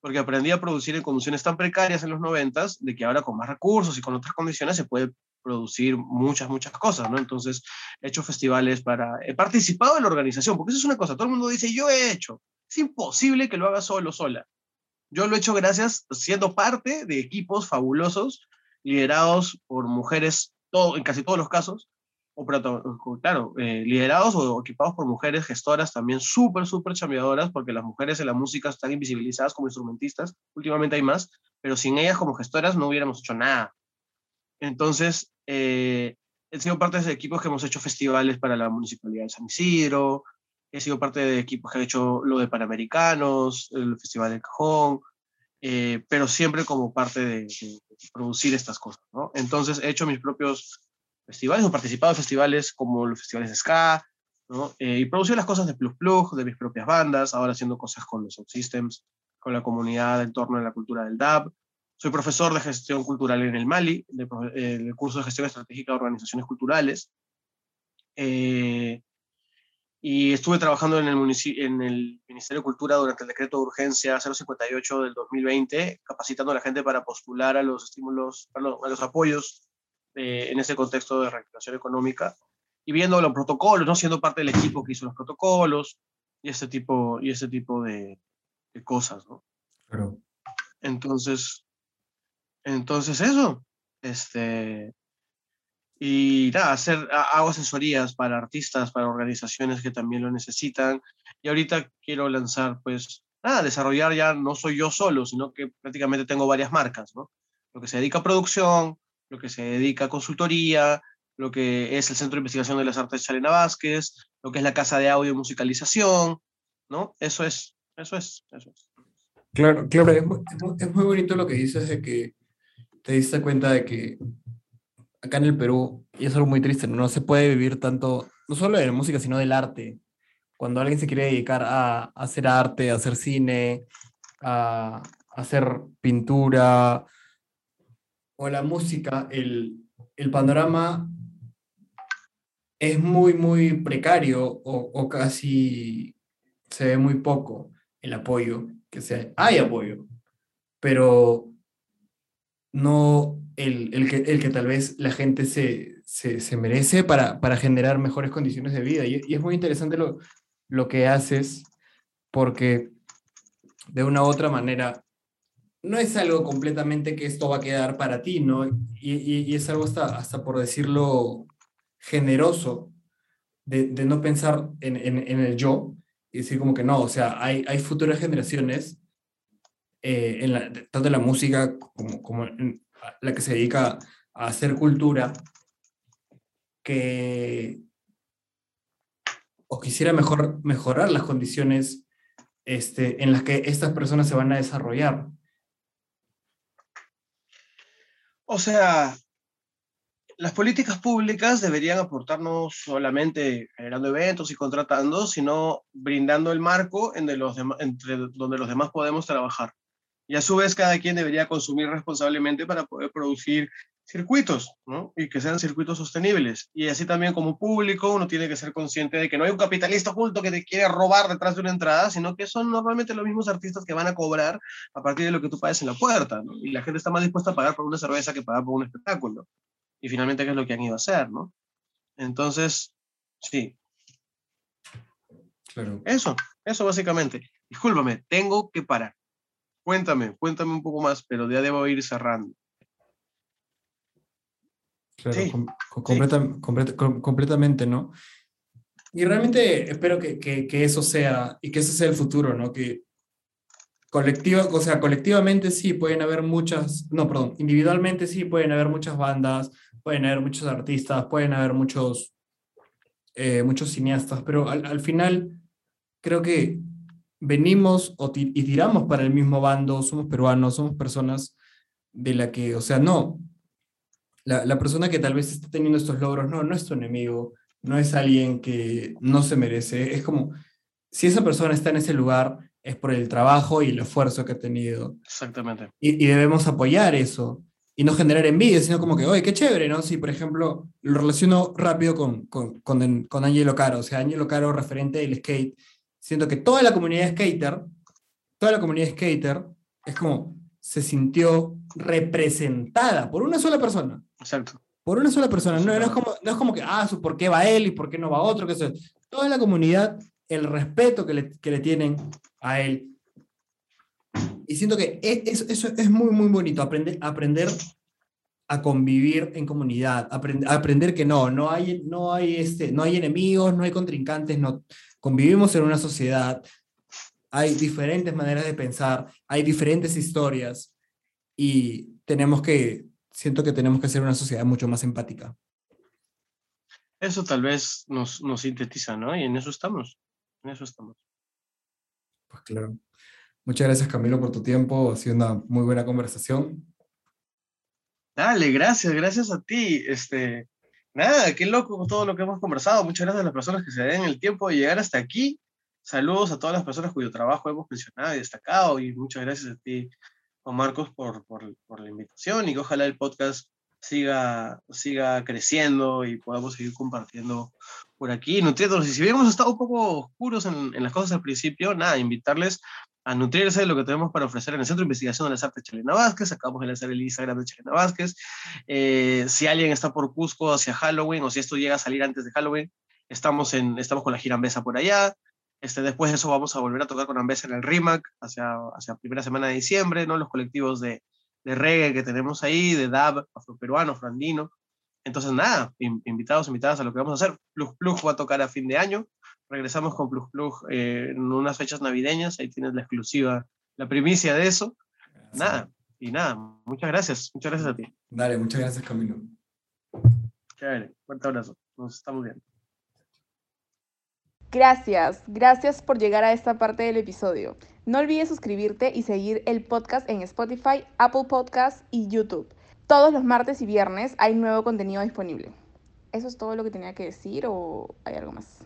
porque aprendí a producir en condiciones tan precarias en los noventas, de que ahora con más recursos y con otras condiciones se puede producir muchas, muchas cosas, ¿no? Entonces, he hecho festivales para, he participado en la organización, porque eso es una cosa, todo el mundo dice, yo he hecho, es imposible que lo haga solo, sola. Yo lo he hecho gracias, siendo parte de equipos fabulosos, liderados por mujeres, en casi todos los casos, o claro, eh, liderados o equipados por mujeres gestoras también súper, súper chambeadoras, porque las mujeres en la música están invisibilizadas como instrumentistas, últimamente hay más, pero sin ellas como gestoras no hubiéramos hecho nada. Entonces, eh, he sido parte de equipos que hemos hecho festivales para la Municipalidad de San Isidro, he sido parte de equipos que han hecho lo de Panamericanos, el Festival del Cajón, eh, pero siempre como parte de, de, producir estas cosas, ¿no? Entonces he hecho mis propios festivales, he participado en festivales como los festivales de ska, ¿no? Eh, y producido las cosas de Plus Plus, de mis propias bandas, ahora haciendo cosas con los Systems, con la comunidad en torno a la cultura del DAB. Soy profesor de gestión cultural en el Mali, del de, curso de gestión estratégica de organizaciones culturales. Eh, y estuve trabajando en el, en el Ministerio de Cultura durante el decreto de urgencia 058 del 2020, capacitando a la gente para postular a los estímulos, los, a los apoyos eh, en ese contexto de reactivación económica y viendo los protocolos, ¿no? siendo parte del equipo que hizo los protocolos y ese tipo, y ese tipo de, de cosas. ¿no? Claro. Entonces, entonces eso, este, Y nada, hacer, hago asesorías para artistas, para organizaciones que también lo necesitan. Y ahorita quiero lanzar, pues, nada, desarrollar ya no soy yo solo, sino que prácticamente tengo varias marcas, ¿no? Lo que se dedica a producción, lo que se dedica a consultoría, lo que es el Centro de Investigación de las Artes Chalena Vázquez, lo que es la Casa de Audio y Musicalización, ¿no? Eso es, eso es, eso es. Claro, claro, es muy, es muy bonito lo que dices de que te diste cuenta de que acá en el Perú, y es algo muy triste, no se puede vivir tanto, no solo de la música, sino del arte. Cuando alguien se quiere dedicar a, hacer arte, a hacer cine, a, hacer pintura o la música, el, el panorama es muy, muy precario o, casi se ve muy poco el apoyo, que sea, hay apoyo, pero no el, el, que, el que tal vez la gente se, se, se merece para, para, generar mejores condiciones de vida. Y, y, es muy interesante lo, lo que haces porque de una u otra manera no es algo completamente que esto va a quedar para ti, ¿no? Y, y, es algo hasta, hasta por decirlo generoso de, no pensar en, en, el yo y decir como que no, o sea, hay, hay futuras generaciones, eh, en tanto en la música como, como en, la que se dedica a hacer cultura, que o quisiera mejor, mejorar las condiciones este, en las que estas personas se van a desarrollar. O sea, las políticas públicas deberían aportarnos solamente generando eventos y contratando, sino brindando el marco entre donde los demás podemos trabajar. Y a su vez cada quien debería consumir responsablemente para poder producir circuitos, ¿no? Y que sean circuitos sostenibles. Y así también como público uno tiene que ser consciente de que no hay un capitalista oculto que te quiere robar detrás de una entrada, sino que son normalmente los mismos artistas que van a cobrar a partir de lo que tú pagues en la puerta, ¿no? Y la gente está más dispuesta a pagar por una cerveza que pagar por un espectáculo. Y finalmente, ¿qué es lo que han ido a hacer, no? Entonces, sí. Claro. Eso, eso básicamente. Discúlpame, tengo que parar. Cuéntame, cuéntame un poco más, pero ya debo ir cerrando. Claro, sí, com completa, sí. Completa, com completamente, ¿no? Y realmente espero que, que, que, eso sea, y que ese sea el futuro, ¿no? Que colectiva, o sea, colectivamente sí pueden haber muchas, no, perdón, individualmente sí pueden haber muchas bandas, pueden haber muchos artistas, pueden haber muchos, eh, muchos cineastas, pero al, al final creo que venimos o y tiramos para el mismo bando, somos peruanos, somos personas de la que, o sea, no, la, la, persona que tal vez está teniendo estos logros, no, no es tu enemigo, no es alguien que no se merece, es como, si esa persona está en ese lugar, es por el trabajo y el esfuerzo que ha tenido. Exactamente. Y, y debemos apoyar eso y no generar envidia, sino como que, oye, qué chévere, ¿no? Si, por ejemplo, lo relaciono rápido con, con, con, con Angelo Caro, o sea, Angelo Caro referente del skate, siento que toda la comunidad skater, toda la comunidad skater, es como se sintió representada por una sola persona. Exacto. Por una sola persona. No, no, es, como, no es como que, ah, ¿por qué va él y por qué no va otro? Que eso. Toda la comunidad, el respeto que le, que le tienen a él. Y siento que eso, eso es muy, muy bonito, aprender, aprender a convivir en comunidad, aprender, aprender que no, no hay, no, hay este, no hay enemigos, no hay contrincantes, no, convivimos en una sociedad, hay diferentes maneras de pensar, hay diferentes historias y tenemos que, siento que tenemos que ser una sociedad mucho más empática. Eso tal vez nos, nos sintetiza, ¿no? Y en eso estamos, en eso estamos. Pues claro. Muchas gracias Camilo por tu tiempo, ha sido una muy buena conversación. Dale, gracias, gracias a ti. Este, nada, qué loco todo lo que hemos conversado. Muchas gracias a las personas que se den el tiempo de llegar hasta aquí. Saludos a todas las personas cuyo trabajo hemos mencionado y destacado. Y muchas gracias a ti, Marcos, por, por, por la invitación y que ojalá el podcast siga, siga creciendo y podamos seguir compartiendo por aquí, nutriéndonos. Y si habíamos estado un poco oscuros en, en, las cosas al principio, nada, invitarles a nutrirse de lo que tenemos para ofrecer en el Centro de Investigación de las Artes Chelena Vázquez. Acabamos de lanzar el Instagram de Chelena Vázquez. Eh, si alguien está por Cusco hacia Halloween o si esto llega a salir antes de Halloween, estamos, en, estamos con la gira Ambesa por allá. Este, después de eso vamos a volver a tocar con Ambesa en el RIMAC hacia, hacia primera semana de diciembre, ¿no? los colectivos de, de reggae que tenemos ahí, de dab, afroperuano, afroandino. entonces, nada, invitados, invitadas a lo que vamos a hacer. Plug Plug va a tocar a fin de año. Regresamos con Plug Plug eh, en unas fechas navideñas. Ahí tienes la exclusiva, la primicia de eso. Nada, y nada, muchas gracias. Muchas gracias a ti. Dale, muchas gracias, Camilo. Chévere, fuerte abrazo. Nos estamos viendo. Gracias, gracias por llegar a esta parte del episodio. No olvides suscribirte y seguir el podcast en Spotify, Apple Podcasts y YouTube. Todos los martes y viernes hay nuevo contenido disponible. ¿Eso es todo lo que tenía que decir o hay algo más?